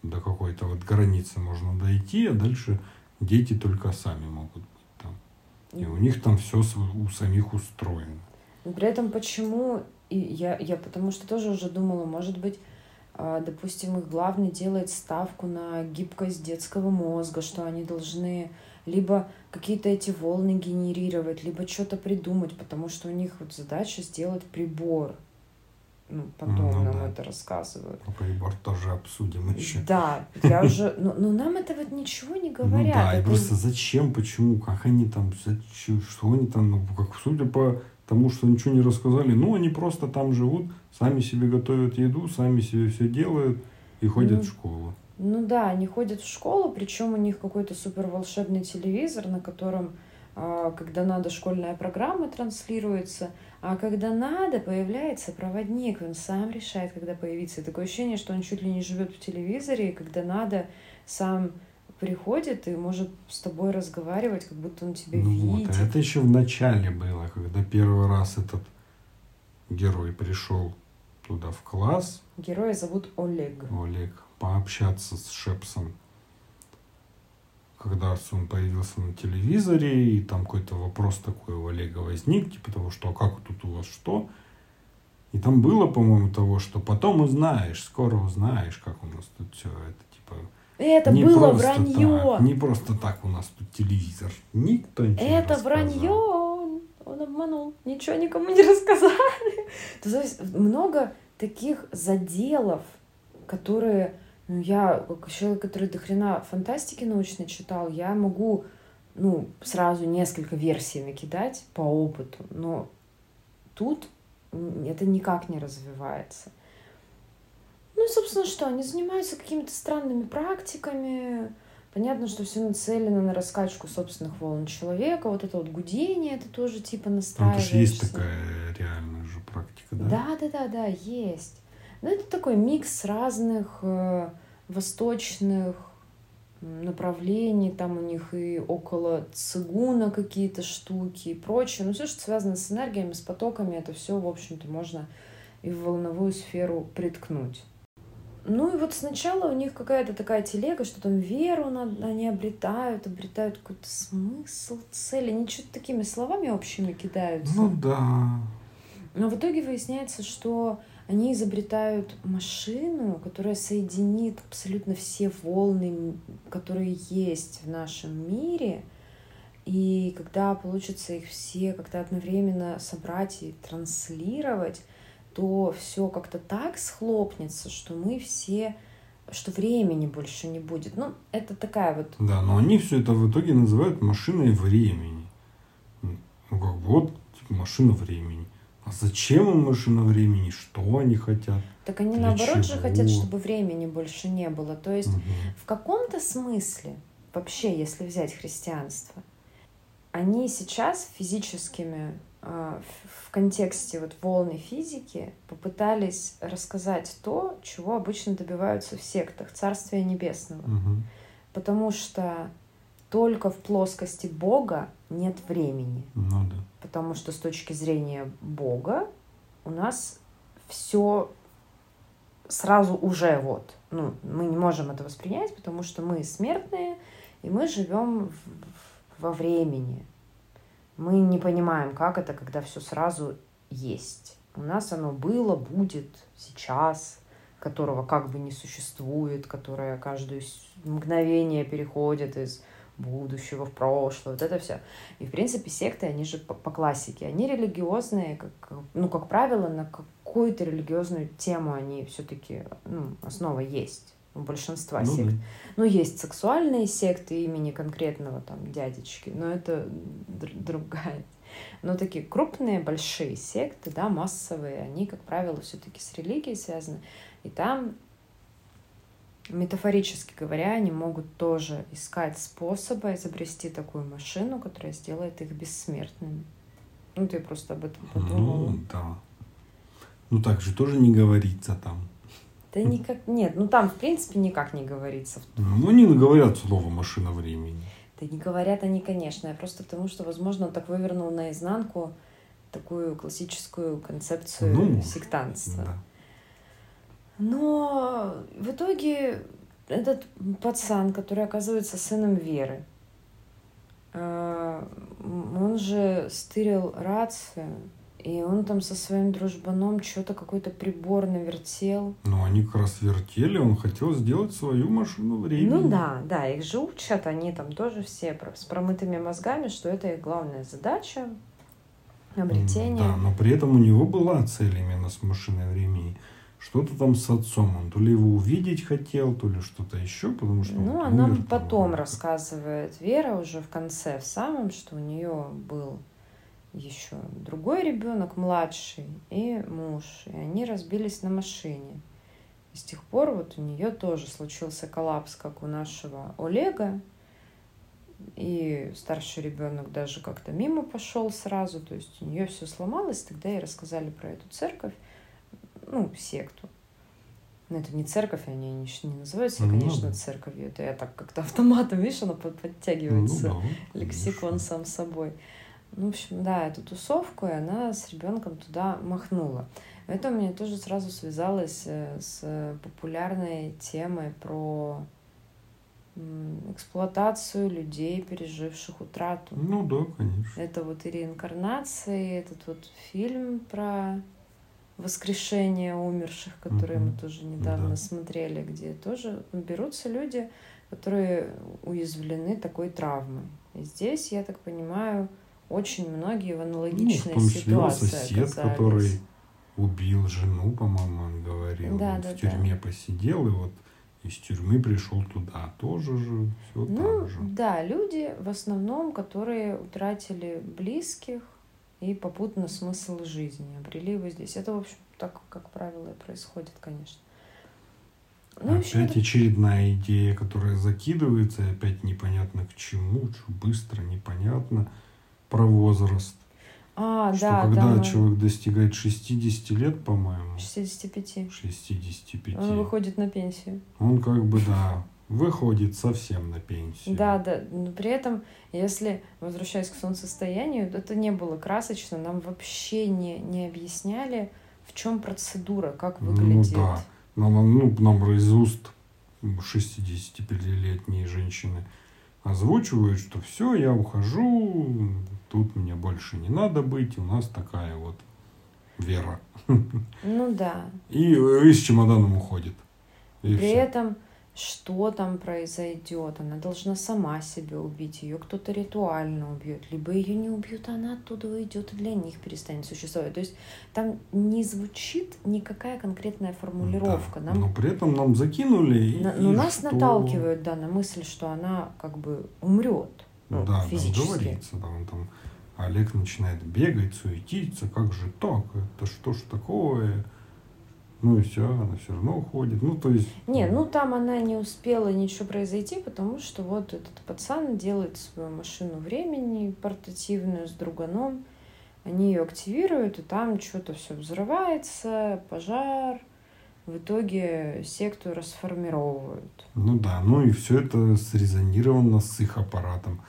До какой-то вот границы можно дойти, а дальше дети только сами могут быть там. И у них там все у самих устроено.
Но при этом почему, и я, я потому что тоже уже думала, может быть, а, допустим, их главный делает ставку на гибкость детского мозга, что они должны либо какие-то эти волны генерировать, либо что-то придумать, потому что у них вот задача сделать прибор. Ну, потом
Ну
нам
да.
это рассказывают.
Про прибор тоже обсудим еще.
Да, я уже, ну, ну нам это вот ничего не говорят.
Ну да, и
Это-
просто зачем, почему, как они там, зачем, что они там, ну, как, судя по тому, что ничего не рассказали, ну, они просто там живут, сами себе готовят еду, сами себе все делают и ходят
Ну,
в школу.
Ну да, они ходят в школу, причем у них какой-то супер волшебный телевизор, на котором, а, когда надо, школьная программа транслируется, а когда надо, появляется проводник, он сам решает, когда появиться. И такое ощущение, что он чуть ли не живет в телевизоре, и когда надо, сам приходит и может с тобой разговаривать, как будто он тебя
Ну вот,
видит.
а это еще в начале было, когда первый раз этот герой пришел туда в класс,
Героя зовут Олег.
Олег, пообщаться с Шепсом. Когда он появился на телевизоре, и там какой-то вопрос такой у Олега возник, типа того, что а как тут у вас что? И там было, по-моему, того, что потом узнаешь, скоро узнаешь, как у нас тут все это, типа...
Это
не
было вранье!
так, не просто так у нас тут телевизор. Никто ничего не
Это
рассказал.
вранье! Он, он обманул. Ничего никому не рассказали. То есть много таких заделов, которые ну, я, как человек, который до хрена фантастики научно читал, я могу ну, сразу несколько версий накидать по опыту, но тут это никак не развивается. Ну и, собственно, что, они занимаются какими-то странными практиками, Понятно, что все нацелено на раскачку собственных волн человека. Вот это вот гудение, это тоже типа
тоже
настраиваешься.
есть такая реальная же практика, да?
Да, да, да, да, есть. Ну, это такой микс разных э, восточных направлений. Там у них и около цигуна какие-то штуки и прочее. Ну, все, что связано с энергиями, с потоками, это все, в общем-то, можно и в волновую сферу приткнуть. Ну и вот сначала у них какая-то такая телега, что там веру надо- они обретают, обретают какой-то смысл, цель. Они что-то такими словами общими кидаются.
Ну да.
Но в итоге выясняется, что они изобретают машину, которая соединит абсолютно все волны, которые есть в нашем мире. И когда получится их все как-то одновременно собрать и транслировать, то все как-то так схлопнется, что мы все, что времени больше не будет. Ну, это такая вот
Да, но они все это в итоге называют машиной времени. Ну, как вот, типа, машина времени. А зачем им машина времени? Что они хотят?
Так они
Для
наоборот же
чего?
хотят, чтобы времени больше не было. То есть
Мгм.
в каком-то смысле, вообще, если взять христианство, они сейчас физическими а, в контексте вот волны физики попытались рассказать то, чего обычно добиваются в сектах Царствия Небесного.
Мгм.
Потому что только в плоскости Бога нет времени.
Ну да.
Потому что с точки зрения Бога у нас все сразу уже вот. Ну, мы не можем это воспринять, потому что мы смертные, и мы живем в- в- во времени. Мы не понимаем, как это, когда все сразу есть. У нас оно было, будет, сейчас, которого как бы не существует, которое каждое мгновение переходит из будущего в прошлое, вот это все. И, в принципе, секты, они же по, по классике, они религиозные, как, ну, как правило, на какую-то религиозную тему они все-таки, ну, основа есть у большинства
Ну
сект.
да.
Ну, есть сексуальные секты имени конкретного там дядечки, но это др- другая. Но такие крупные, большие секты, да, массовые, они, как правило, все-таки с религией связаны. И там, метафорически говоря, они могут тоже искать способы изобрести такую машину, которая сделает их бессмертными. Ну, ты просто об этом подумала.
Ну да. Ну так же тоже не говорится там.
Да никак нет. Ну там, в принципе, никак не говорится.
Ну, они говорят слово машина времени.
Да не говорят они, конечно. Я просто потому, что, возможно, он так вывернул наизнанку такую классическую концепцию
Ну,
сектантства.
Да.
Но в итоге этот пацан, который оказывается сыном Веры, э, он же стырил рацию, и он там со своим дружбаном что-то какой-то прибор навертел.
Но они как раз вертели, он хотел сделать свою машину времени.
Ну да, да, их же учат, они там тоже все с промытыми мозгами, что это их главная задача, обретение.
Да, но при этом у него была цель именно с машиной времени. Что-то там с отцом. Он то ли его увидеть хотел, то ли что-то еще, потому что
Ну,
он
она
умер
потом рассказывает Вера уже в конце, в самом, что у нее был еще другой ребенок, младший, и муж. И они разбились на машине. И с тех пор вот у нее тоже случился коллапс, как у нашего Олега. И старший ребенок даже как-то мимо пошел сразу. То есть у нее все сломалось. Тогда ей рассказали про эту церковь, ну, секту. Но это не церковь, они не, не называют себя,
Ну,
конечно,
да.
церковью. Это я так как-то автоматом, видишь, она под-
Ну,
подтягивается.
да,
Лексикон
конечно.
сам собой. Ну, в общем, да, эту тусовку, и она с ребенком туда махнула. Это у меня тоже сразу связалось э, с популярной темой про эксплуатацию людей, переживших утрату.
Ну да, конечно.
Это вот и реинкарнации, этот вот фильм про воскрешение умерших, который мы
Мгм.
тоже недавно
Да.
смотрели, где тоже берутся люди, которые уязвлены такой травмой. И здесь, я так понимаю, очень многие в
Ну,
аналогичной
его
ситуации
сосед,
оказались.
который убил жену, по-моему, он говорил.
Да,
вот
да,
в тюрьме посидел, и вот из тюрьмы пришел туда. Тоже же, все
Ну,
так же.
да, люди в основном, которые утратили близких и попутно смысл жизни, обрели его здесь. Это, в общем, так, как правило, и происходит, конечно. Ну,
опять очередная идея, которая закидывается, и опять непонятно к чему, быстро, непонятно. Про возраст.
А,
что
да,
когда
э,
человек достигает 60 лет, по-моему,
65.
65,
Он выходит на пенсию.
он как бы, да, выходит совсем на пенсию.
Да, да. Но при этом, если, возвращаясь к солнцестоянию, это не было красочно, нам вообще не, не объясняли, в чем процедура, как
Ну
выглядит.
да. Нам, ну, нам из уст 65-летние женщины озвучивают, что все, я ухожу, тут мне больше не надо быть, у нас такая вот вера.
Ну да.
И, э, и с чемоданом уходит. И
При
всё.
этом, что там произойдет? Она должна сама себя убить, ее кто-то ритуально убьет, либо ее не убьют, а она оттуда уйдет и для них перестанет существовать. То есть там не звучит никакая конкретная формулировка.
Да,
Нам
Но при этом нам закинули. и-
На- но
и
нас
что?
наталкивают, да, на мысль, что она как бы умрет ну,
да, там
физически.
говорится, да, он там Олег начинает бегать, суетиться, как же так, это что ж такое? Ну и все, она все равно уходит. Ну, то есть...
Не, ну там она не успела ничего произойти, потому что вот этот пацан делает свою машину времени портативную с друганом. Они ее активируют, и там что-то все взрывается, пожар. В итоге секту расформировывают.
Ну да, ну и все это срезонировано с их аппаратом,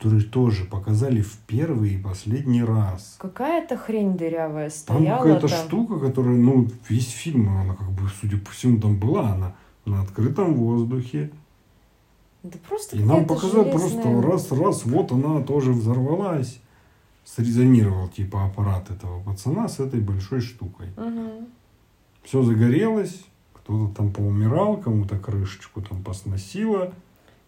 который тоже показали в первый и последний раз.
Какая-то хрень дырявая
Там
стояла.
какая-то
там.
штука, которая, ну, весь фильм, она как бы, судя по всему, там была, она на открытом воздухе.
Да просто
И нам показали
железная-
просто раз-раз, вот она тоже взорвалась. Срезонировал типа аппарат этого пацана с этой большой штукой.
Мгм.
Все загорелось, кто-то там поумирал, кому-то крышечку там посносило.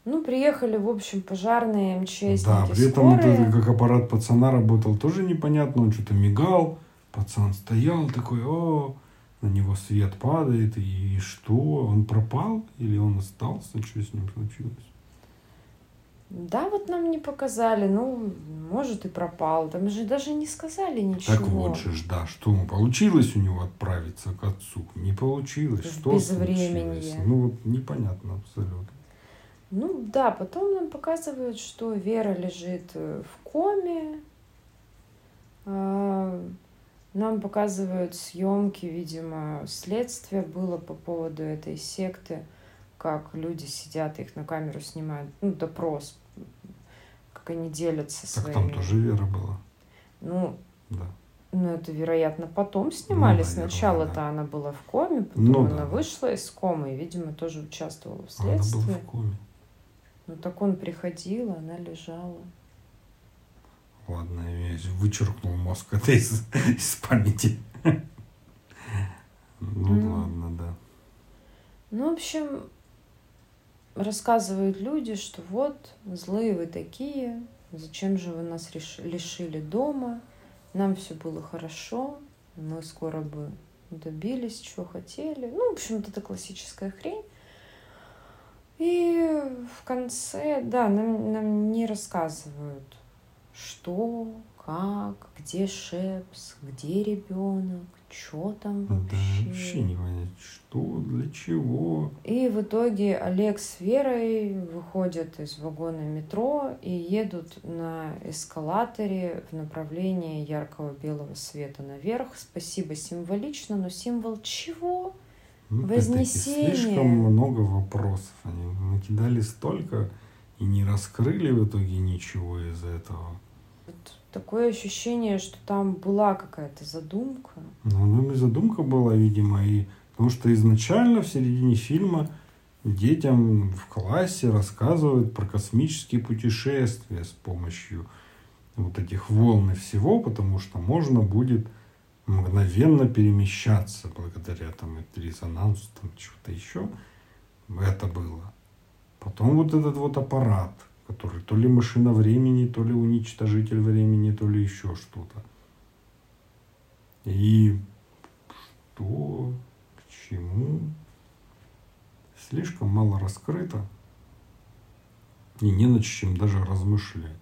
Ну, приехали, в общем, пожарные, МЧСники,
да, при этом вот
скорые.
это, как аппарат пацана работал, тоже непонятно. Он что-то мигал, пацан стоял такой, о, на него свет падает, и, что? Он пропал или он остался? Что с ним случилось?
Да, вот нам не показали. Ну, может, и пропал. Там же даже не сказали ничего.
Так вот же, да, что получилось у него отправиться к отцу? Не получилось.
В
Что
безвременье.
случилось? Ну, вот непонятно абсолютно.
Ну да, потом нам показывают, что Вера лежит э, в коме. А, Нам показывают съемки, видимо, следствие было по поводу этой секты, как люди сидят, их на камеру снимают, ну, допрос, как они делятся
Так
своими.
там тоже Вера была.
Ну,
Да.
ну, это, вероятно, потом снимали.
Ну,
Сначала-то
да.
она была в коме, потом
Ну,
она
да.
вышла из комы и, видимо, тоже участвовала в
А Она была
следствии.
в коме.
Ну так он приходил, она лежала.
Ладно, я вычеркнул мозг это из, из памяти. Ну
Мгм.
ладно, да.
Ну, в общем, рассказывают люди, что вот, злые вы такие, зачем же вы нас лишили дома, нам все было хорошо, мы скоро бы добились, чего хотели. Ну, в общем, вот это классическая хрень. И в конце, да, нам, нам не рассказывают, что, как, где Шепс, где ребенок, что там
Да,
вообще.
вообще не понять, что, для чего.
И в итоге Олег с Верой выходят из вагона метро и едут на эскалаторе в направлении яркого белого света наверх. Спасибо символично, но символ чего?
Ну,
Вознесение.
Слишком много вопросов. Они накидали столько и не раскрыли в итоге ничего из этого.
Вот такое ощущение, что там была какая-то задумка.
Ну, ну и задумка была, видимо, и потому что изначально в середине фильма детям в классе рассказывают про космические путешествия с помощью вот этих волн и всего, потому что можно будет мгновенно перемещаться благодаря там это резонансу, там чего-то еще. Это было. Потом вот этот вот аппарат, который то ли машина времени, то ли уничтожитель времени, то ли еще что-то. И что, к чему, слишком мало раскрыто. И не над чем даже размышлять.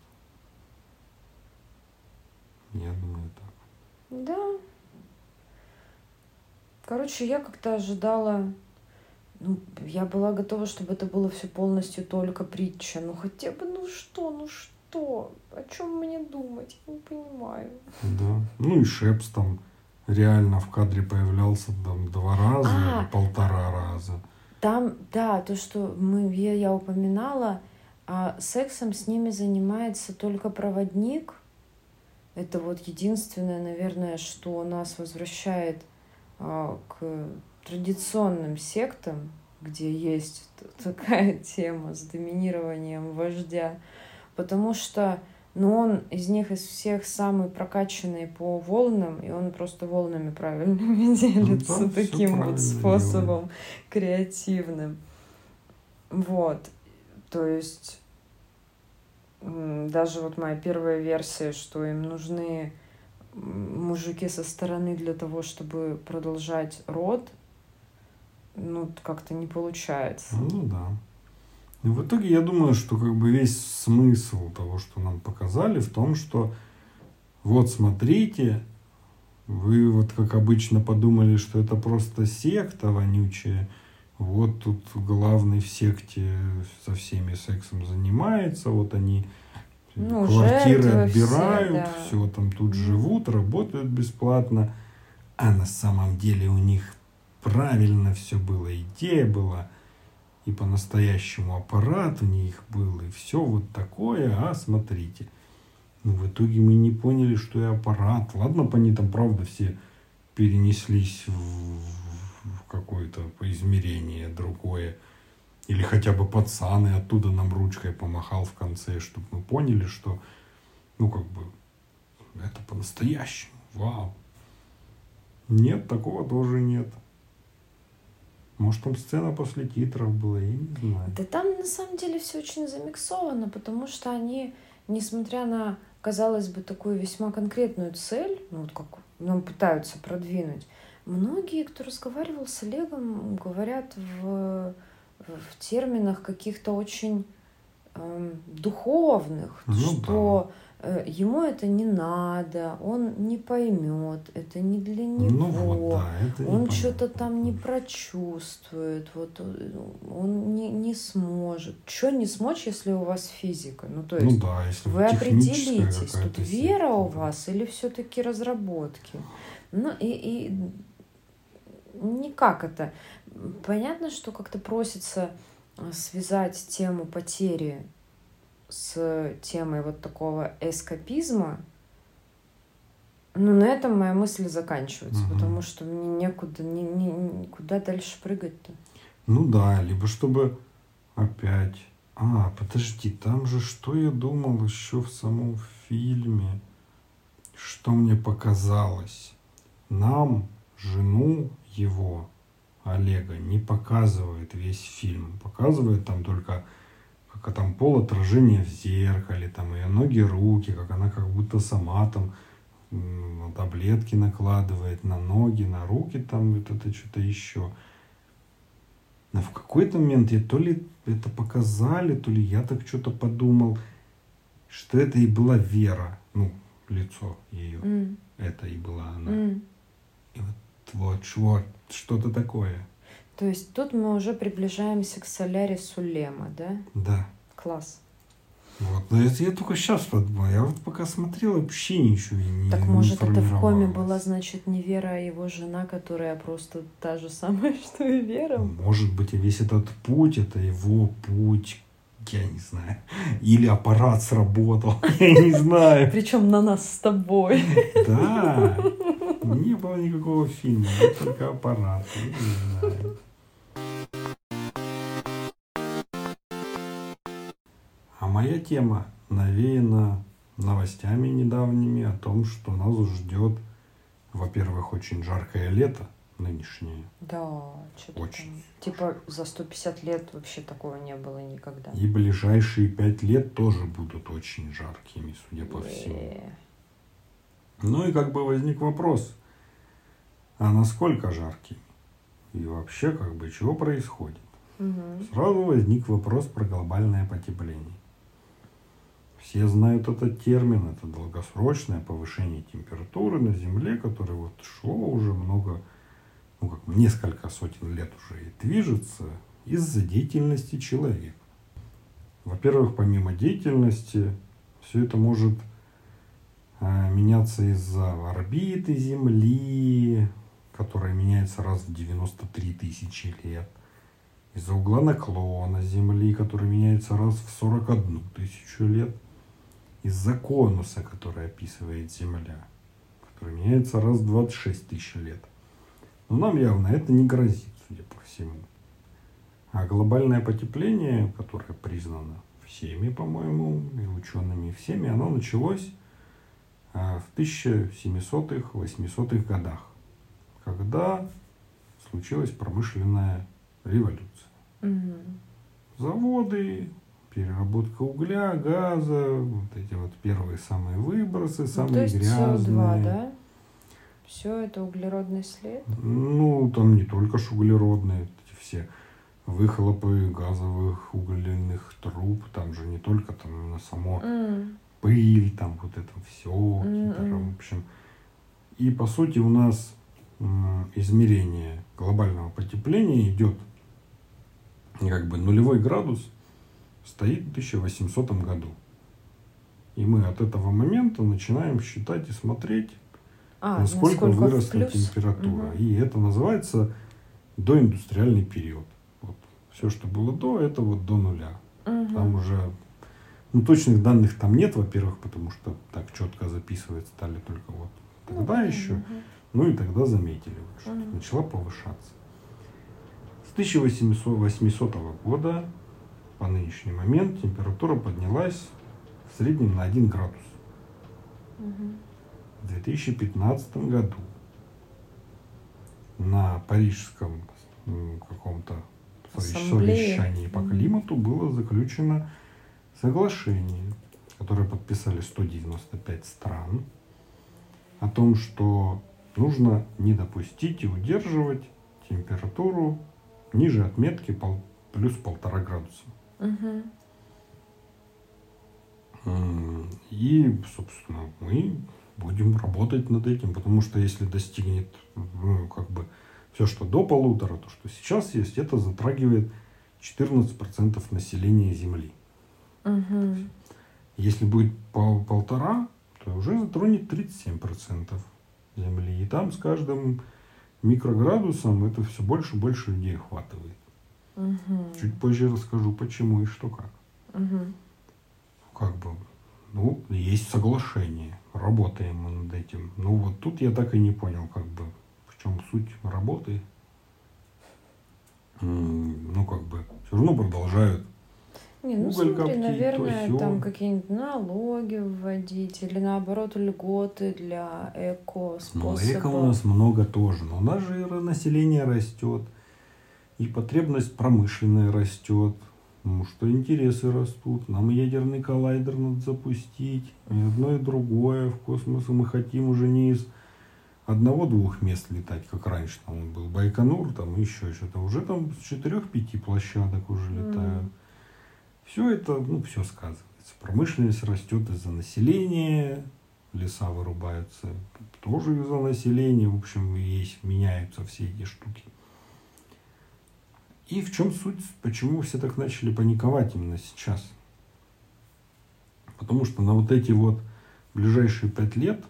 Я думаю так.
Да. Короче, я как-то ожидала... Ну, я была готова, чтобы это было все полностью только притча. Ну, хотя бы, ну что, ну что? О чем мне думать? Я не понимаю.
Да. Ну и Шепс там реально в кадре появлялся там два раза
А.
или полтора раза.
Там, да, то, что мы, я, я упоминала, а сексом с ними занимается только проводник. Это вот единственное, наверное, что нас возвращает к традиционным сектам, где есть такая тема с доминированием вождя. Потому что ну, он из них из всех самый прокачанный по волнам, и он просто волнами правильными делится
всё
таким
правильно
вот способом креативным. Вот. То есть даже вот моя первая версия, что им нужны мужики со стороны для того, чтобы продолжать род, ну, как-то не получается.
Ну да. И в итоге я думаю, что как бы весь смысл того, что нам показали, в том, что вот смотрите, вы вот как обычно подумали, что это просто секта вонючая. Вот тут главный в секте со всеми сексом занимается, вот они
Ну,
квартиры
жертвы
отбирают,
все, да.
все там тут живут, работают бесплатно. А на самом деле у них правильно все было, идея была, и по-настоящему аппарат у них был, и все вот такое, а смотрите. Ну, в итоге мы не поняли, что и аппарат. Ладно, бы они там, правда, все перенеслись в, в какое-то измерение другое. Или хотя бы пацан и оттуда нам ручкой помахал в конце, чтобы мы поняли, что, ну, как бы, это по-настоящему. Вау. Нет, такого тоже нет. Может, там сцена после титров была, я не знаю.
Да там на самом деле все очень замиксовано, потому что они, несмотря на, казалось бы, такую весьма конкретную цель, ну вот как нам пытаются продвинуть, многие, кто разговаривал с Олегом, говорят в, в терминах каких-то очень эм, духовных,
Ну
что э, ему это не надо, он не поймет, это не для него.
Ну вот, да,
Он что-то там не прочувствует, вот э, он не, не сможет. Что не смочь, если у вас физика? Ну, то есть
Ну да, если
вы определитесь, тут вера у
да.
вас или все-таки разработки? Ну и, и никак это. Понятно, что как-то просится э, связать тему потери с темой вот такого эскапизма. Ну, на этом моя мысль заканчивается,
Мгм.
потому что мне некуда, ни, ни- куда дальше прыгать-то.
Ну да, либо чтобы опять... А, подожди, там же что я думал еще в самом фильме? Что мне показалось? Нам жену его, Олега, не показывает весь фильм. Показывает там только как там пол отражения в зеркале, там ее ноги, руки, как она как будто сама там таблетки накладывает на ноги, на руки, там вот это что-то еще. Но в какой-то момент я то ли это показали, то ли я так что-то подумал, что это и была Вера, ну, лицо ее,
М,
это и была она.
м.
Вот, вот, что-то такое.
То есть тут мы уже приближаемся к соляре Сулема, да?
Да.
Класс.
Вот, но это я только сейчас подумал. Я вот пока смотрел, вообще ничего не
Так
не
может это в коме была, значит, не Вера, а его жена, которая просто та же самая, что и Вера?
Может быть, и весь этот путь, это его путь, я не знаю. Или аппарат сработал, я не знаю.
Причем на нас с тобой.
Да, не было никакого фильма, был только аппарат, я не знаю. А моя тема навеяна новостями недавними о том, что нас ждет, во-первых, очень жаркое лето нынешнее.
Да, что-то
Очень.
там. Типа за 150 лет вообще такого не было никогда.
И ближайшие пять лет тоже будут очень жаркими, судя по всему. Ну и как бы возник вопрос, а насколько жаркий? И вообще, как бы, чего происходит?
мгм.
Сразу возник вопрос про глобальное потепление. Все знают этот термин, это долгосрочное повышение температуры на Земле, которое вот шло уже много, ну как несколько сотен лет уже и движется из-за деятельности человека. Во-первых, помимо деятельности, все это может а, меняться из-за орбиты Земли, которая меняется раз в 93 тысячи лет, из-за угла наклона Земли, который меняется раз в 41 тысячу лет, из-за конуса, который описывает Земля, который меняется раз в 26 тысяч лет. Но нам явно это не грозит, судя по всему. А глобальное потепление, которое признано всеми, по-моему, и учеными, всеми, оно началось а, в 1700-х, 800-х годах, когда случилась промышленная революция.
Мгм.
Заводы, переработка угля, газа, вот эти вот первые самые выбросы,
Ну,
самые
то есть
грязные.
СО2, да? Все это углеродный след?
Ну, там не только ж углеродные, эти все выхлопы газовых угольных труб, там же не только там именно само
М,
пыль, там вот это все,
Мгм.
в общем. И по сути у нас измерение глобального потепления идет как бы нулевой градус стоит в 1800 году. И мы от этого момента начинаем считать и смотреть, а, насколько, насколько выросла температура. Угу. И это называется доиндустриальный период. Вот. Все, что было до, это вот до нуля. Угу. Там уже ну, точных данных там нет, во-первых, потому что так четко записывать стали только вот тогда ну, еще. Угу. Ну и тогда заметили, что угу. начала повышаться. С 1800 года по нынешний момент температура поднялась в среднем на 1 градус. Угу. В 2015 году на парижском каком-то совещании по климату было заключено соглашение, которое подписали 195 стран, о том, что нужно не допустить и удерживать температуру ниже отметки пол, плюс полтора градуса. Угу. И, собственно, мы будем работать над этим, потому что если достигнет, ну, как бы, все, что до полутора, то, что сейчас есть, это затрагивает 14% населения Земли. Угу. Если будет по полтора, то уже затронет 37% Земли. И там с каждым микроградусом это все больше и больше людей охватывает. Угу. Чуть позже расскажу, почему и что как. Угу. Как бы, ну, есть соглашение, работаем мы над этим. Ну вот тут я так и не понял, как бы, в чем суть работы. Ну, как бы, все равно продолжают
не, ну Уголь смотри, коптить, наверное, там какие-нибудь налоги вводить или наоборот льготы для эко-способов.
Ну, эко у нас много тоже, но у нас же население растет и потребность промышленная растет, ну, что интересы растут. Нам ядерный коллайдер надо запустить, и одно и другое. В космос мы хотим уже не из одного-двух мест летать, как раньше там был Байконур, там еще что-то. Уже там с четырех-пяти площадок уже летают. Mm. Все это, ну, все сказывается. Промышленность растет из-за населения, леса вырубаются тоже из-за населения. В общем, есть, меняются все эти штуки. И в чем суть, почему все так начали паниковать именно сейчас? Потому что на вот эти вот ближайшие пять лет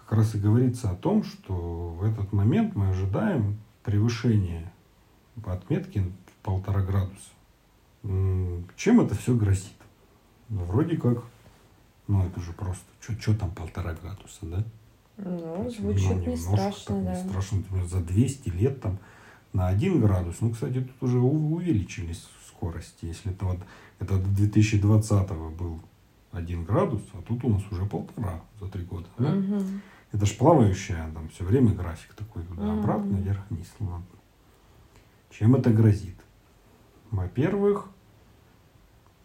как раз и говорится о том, что в этот момент мы ожидаем превышения по отметке полтора градуса. Чем это все грозит? Ну, вроде как, ну это же просто, что там полтора градуса, да?
Ну, звучит ну, не страшно, да.
Не страшно, за 200 лет там на 1 градус. Ну, кстати, тут уже увеличились скорости. Если это вот это до 2020 был 1 градус, а тут у нас уже полтора за 3 года. Да? Угу. Это ж плавающая, там все время график такой туда-обратно, угу. вверх-вниз. Ладно. Чем это грозит? Во-первых,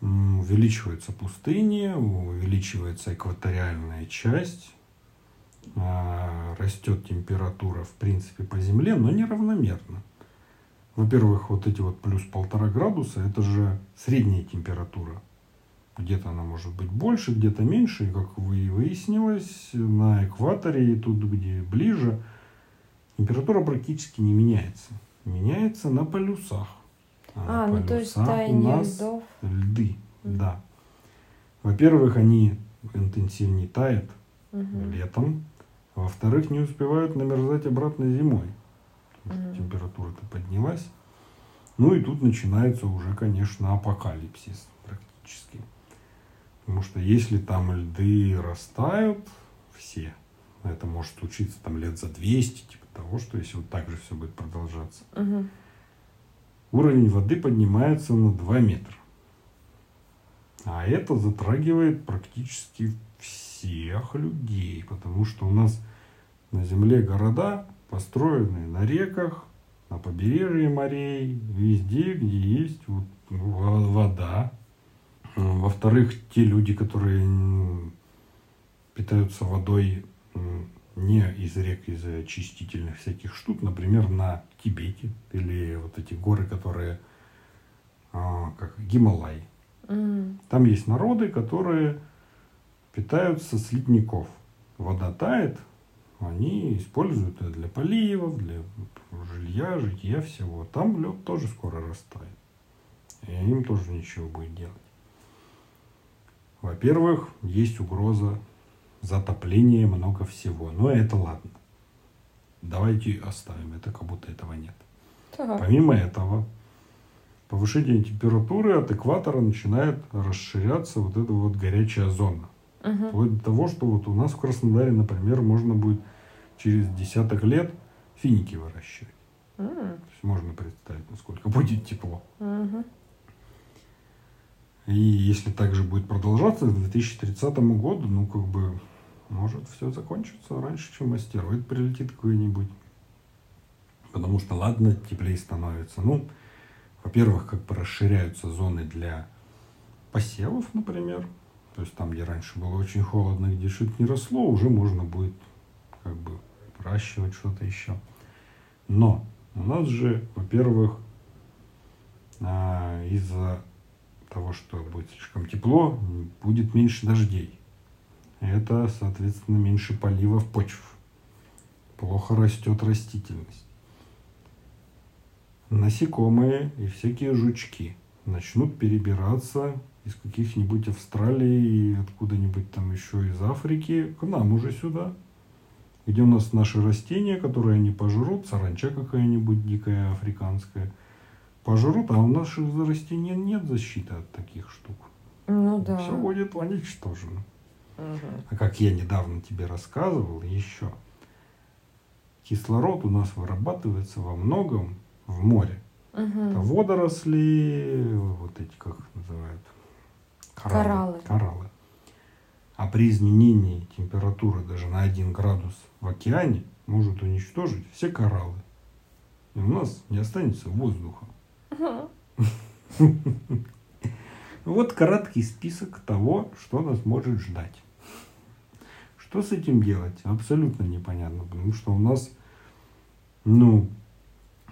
увеличиваются пустыни, увеличивается экваториальная часть, а, растет температура, в принципе, по Земле, но неравномерно. Во-первых, вот эти вот плюс полтора градуса, это же средняя температура. Где-то она может быть больше, где-то меньше. И как вы выяснилось, на экваторе и тут, где ближе, температура практически не меняется. Меняется на полюсах.
А, а ну то есть таяние льдов.
Льды, mm. да. Во-первых, они интенсивнее тают угу. летом. Во-вторых, не успевают намерзать обратно зимой. Угу. Температура-то поднялась. Ну и тут начинается уже, конечно, апокалипсис практически. Потому что если там льды растают все, это может случиться там лет за 200, типа того, что если вот так же все будет продолжаться, угу уровень воды поднимается на 2 метра. А это затрагивает практически всех людей, потому что у нас на Земле города построены на реках, на побережье морей, везде, где есть вот вода. Во-вторых, те люди, которые питаются водой не из рек, из очистительных всяких штук, например, на Тибете или вот эти горы, которые а, как Гималай. Mm. Там есть народы, которые питаются с ледников. вода тает, они используют это для поливов, для жилья, житья всего. Там лед тоже скоро растает. И им тоже ничего будет делать. Во-первых, есть угроза затопления много всего. Но это ладно. Давайте оставим это, как будто этого нет.
Так.
Помимо этого, повышение температуры от экватора начинает расширяться вот эта вот горячая зона.
Мгм.
Вплоть до того, что вот у нас в Краснодаре, например, можно будет через десяток лет финики выращивать.
М,
То есть можно представить, насколько будет тепло.
мгм.
И если так же будет продолжаться, к 2030 году, ну, как бы, может все закончится раньше, чем астероид прилетит какой-нибудь. Потому что, ладно, теплее становится. Ну, во-первых, как бы расширяются зоны для посевов, например. То есть там, где раньше было очень холодно, где что-то не росло, уже можно будет как бы выращивать что-то еще. Но у нас же, во-первых, а, из-за того, что будет слишком тепло, будет меньше дождей. Это, соответственно, меньше поливов почв. Плохо растет растительность. Насекомые и всякие жучки начнут перебираться из каких-нибудь Австралии откуда-нибудь там еще из Африки к нам уже сюда. Где у нас наши растения, которые они пожрут, саранча какая-нибудь дикая африканская, пожрут, а у наших растений нет защиты от таких штук.
Ну да.
Все будет уничтожено. А как я недавно тебе рассказывал, еще кислород у нас вырабатывается во многом в море.
Мгм.
Это водоросли, вот эти, как их называют?
Кораллы.
Кораллы. А при изменении температуры даже на 1 градус в океане может уничтожить все кораллы. И у нас не останется воздуха. Вот краткий список того, что нас может ждать. Что с этим делать? Абсолютно непонятно, потому что у нас, ну,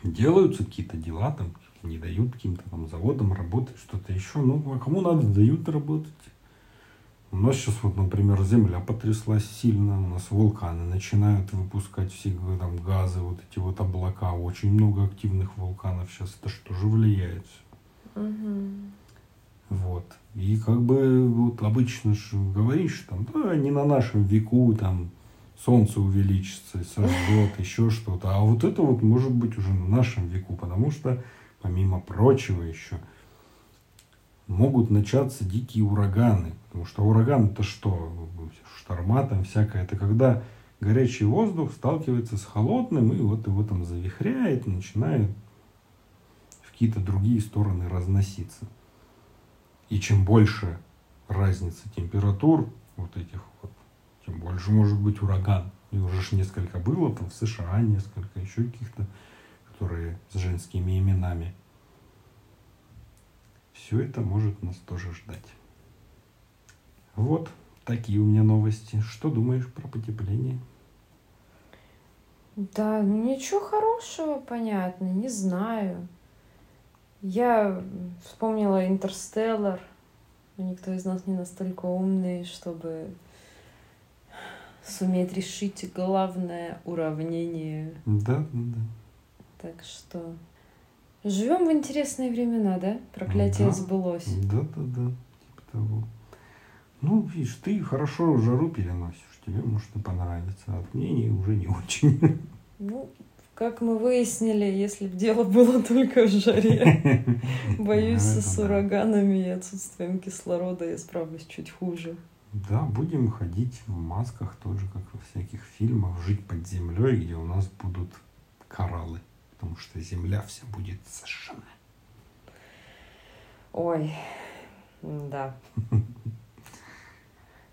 делаются какие-то дела, там, не дают каким-то там заводам работать, что-то еще. Ну, а кому надо, дают работать. У нас сейчас вот, например, земля потряслась сильно, у нас вулканы начинают выпускать все там газы, вот эти вот облака, очень много активных вулканов сейчас, это что же влияет?
Мгм.
Вот. И как бы вот обычно ж говоришь, там, да, не на нашем веку, там, солнце увеличится, сожжет, еще что-то. А вот это вот может быть уже на нашем веку, потому что, помимо прочего еще, могут начаться дикие ураганы. Потому что ураган это что? Шторма там всякое. Это когда горячий воздух сталкивается с холодным, и вот его там завихряет, начинает в какие-то другие стороны разноситься. И чем больше разница температур вот этих вот, тем больше может быть ураган. И уже ж несколько было, там в США несколько, еще каких-то, которые с женскими именами. Все это может нас тоже ждать. Вот такие у меня новости. Что думаешь про потепление?
Да, ну ничего хорошего, понятно, не знаю. Я вспомнила Интерстеллар. Никто из нас не настолько умный, чтобы суметь решить главное уравнение.
Да, да.
Так что живем в интересные времена, да? Проклятие
Да.
сбылось.
Да, да, да, типа того. Ну, видишь, ты хорошо жару переносишь, тебе может и понравится, а мне не- уже не очень.
Ну, как мы выяснили, если бы дело было только в жаре, боюсь,
Ну,
с ураганами и отсутствием кислорода я справлюсь чуть хуже.
Да, будем ходить в масках тоже, как во всяких фильмах, жить под землей, где у нас будут кораллы, потому что земля вся будет сожжена.
Ой, да.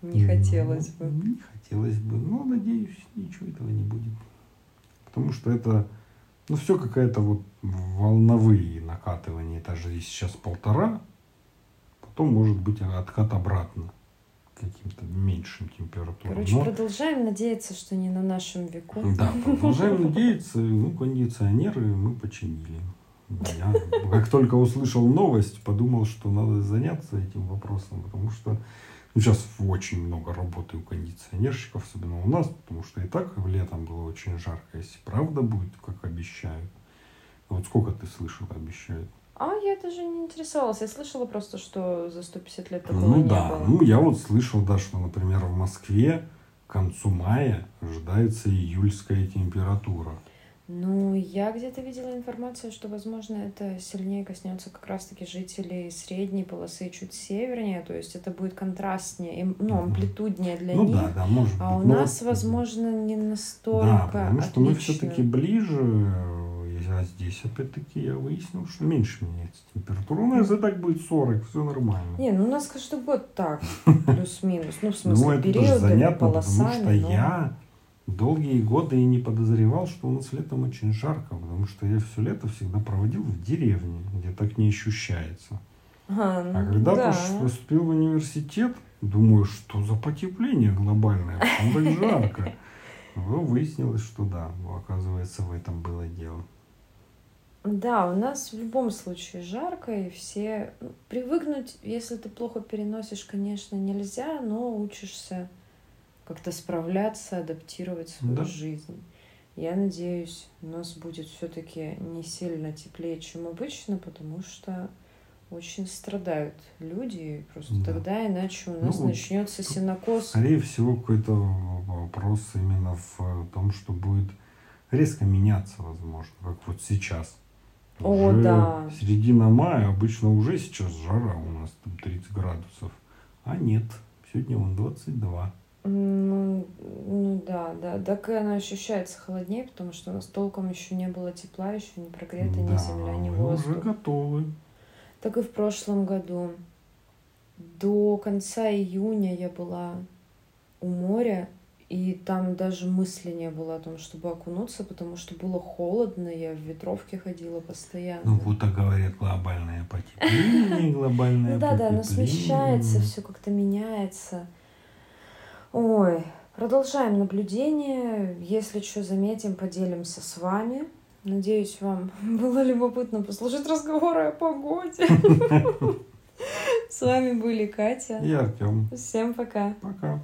Не хотелось
Ну,
бы.
Не хотелось бы, но надеюсь, ничего этого не будет. Потому что это, ну, все какая-то вот волновые накатывания. Это же сейчас полтора, потом может быть откат обратно каким-то меньшим температурам.
Короче,
Но-
продолжаем надеяться, что не на нашем веку.
Да, продолжаем надеяться. Ну, кондиционеры мы починили. Я как только услышал новость, подумал, что надо заняться этим вопросом, потому что Ну, сейчас очень много работы у кондиционерщиков, особенно у нас, потому что и так летом было очень жарко. Если правда будет, как обещают. Вот сколько ты слышал, обещают?
А я даже не интересовалась. Я слышала просто, что за 150 лет такого
Ну
не
да,
было.
ну я вот слышал, да, что, например, в Москве к концу мая ожидается июльская температура.
Ну, я где-то видела информацию, что, возможно, это сильнее коснется как раз-таки жителей средней полосы чуть севернее, то есть это будет контрастнее, им- ну, амплитуднее для
ну
них.
да, да, может
А
быть.
у
Ну
нас,
вот,
возможно, не
Да,
настолько
потому что мы все-таки ближе, а здесь опять-таки я выяснил, что меньше меняется температура. У нас и так будет 40, все нормально.
Не, ну у нас каждый год так, плюс-минус. Ну, в
Ну,
смысле,
это тоже занятно, потому
полосами.
что
но-
я долгие годы и не подозревал, что у нас летом очень жарко, потому что я все лето всегда проводил в деревне, где так не ощущается.
А,
А когда
да.
поступил в университет, думаю, что за потепление глобальное, почему так жарко? Ну, выяснилось, что да, оказывается, в этом было дело.
Да, у нас в любом случае жарко, и все... ну, Привыкнуть, если ты плохо переносишь, конечно, нельзя, но учишься как-то справляться, адаптировать свою
Да.
жизнь. Я надеюсь, у нас будет все-таки не сильно теплее, чем обычно, потому что очень страдают люди, просто
Да.
тогда иначе у
Ну
нас
вот
начнется
тут
синокос.
Скорее всего, какой-то вопрос именно в том, что будет резко меняться, возможно, как вот сейчас.
О,
Уже
да.
середина мая, обычно уже сейчас жара у нас там 30 градусов. А нет, сегодня он 22.
Ну, ну да, да. Так и она ощущается холоднее, потому что у нас толком еще не было тепла, еще не прогрета ни
да,
земля, ни
мы уже
воздух.
готовы.
Так и в прошлом году. До конца июня я была у моря, и там даже мысли не было о том, чтобы окунуться, потому что было холодно, я в ветровке ходила постоянно.
Ну, будто говорят глобальное потепление, глобальное
Ну да, да, оно смещается, все как-то меняется. Ой, продолжаем наблюдение. Если что заметим, поделимся с вами. Надеюсь, вам было любопытно послушать разговоры о погоде. С вами были Катя.
И Артем.
Всем пока.
Пока.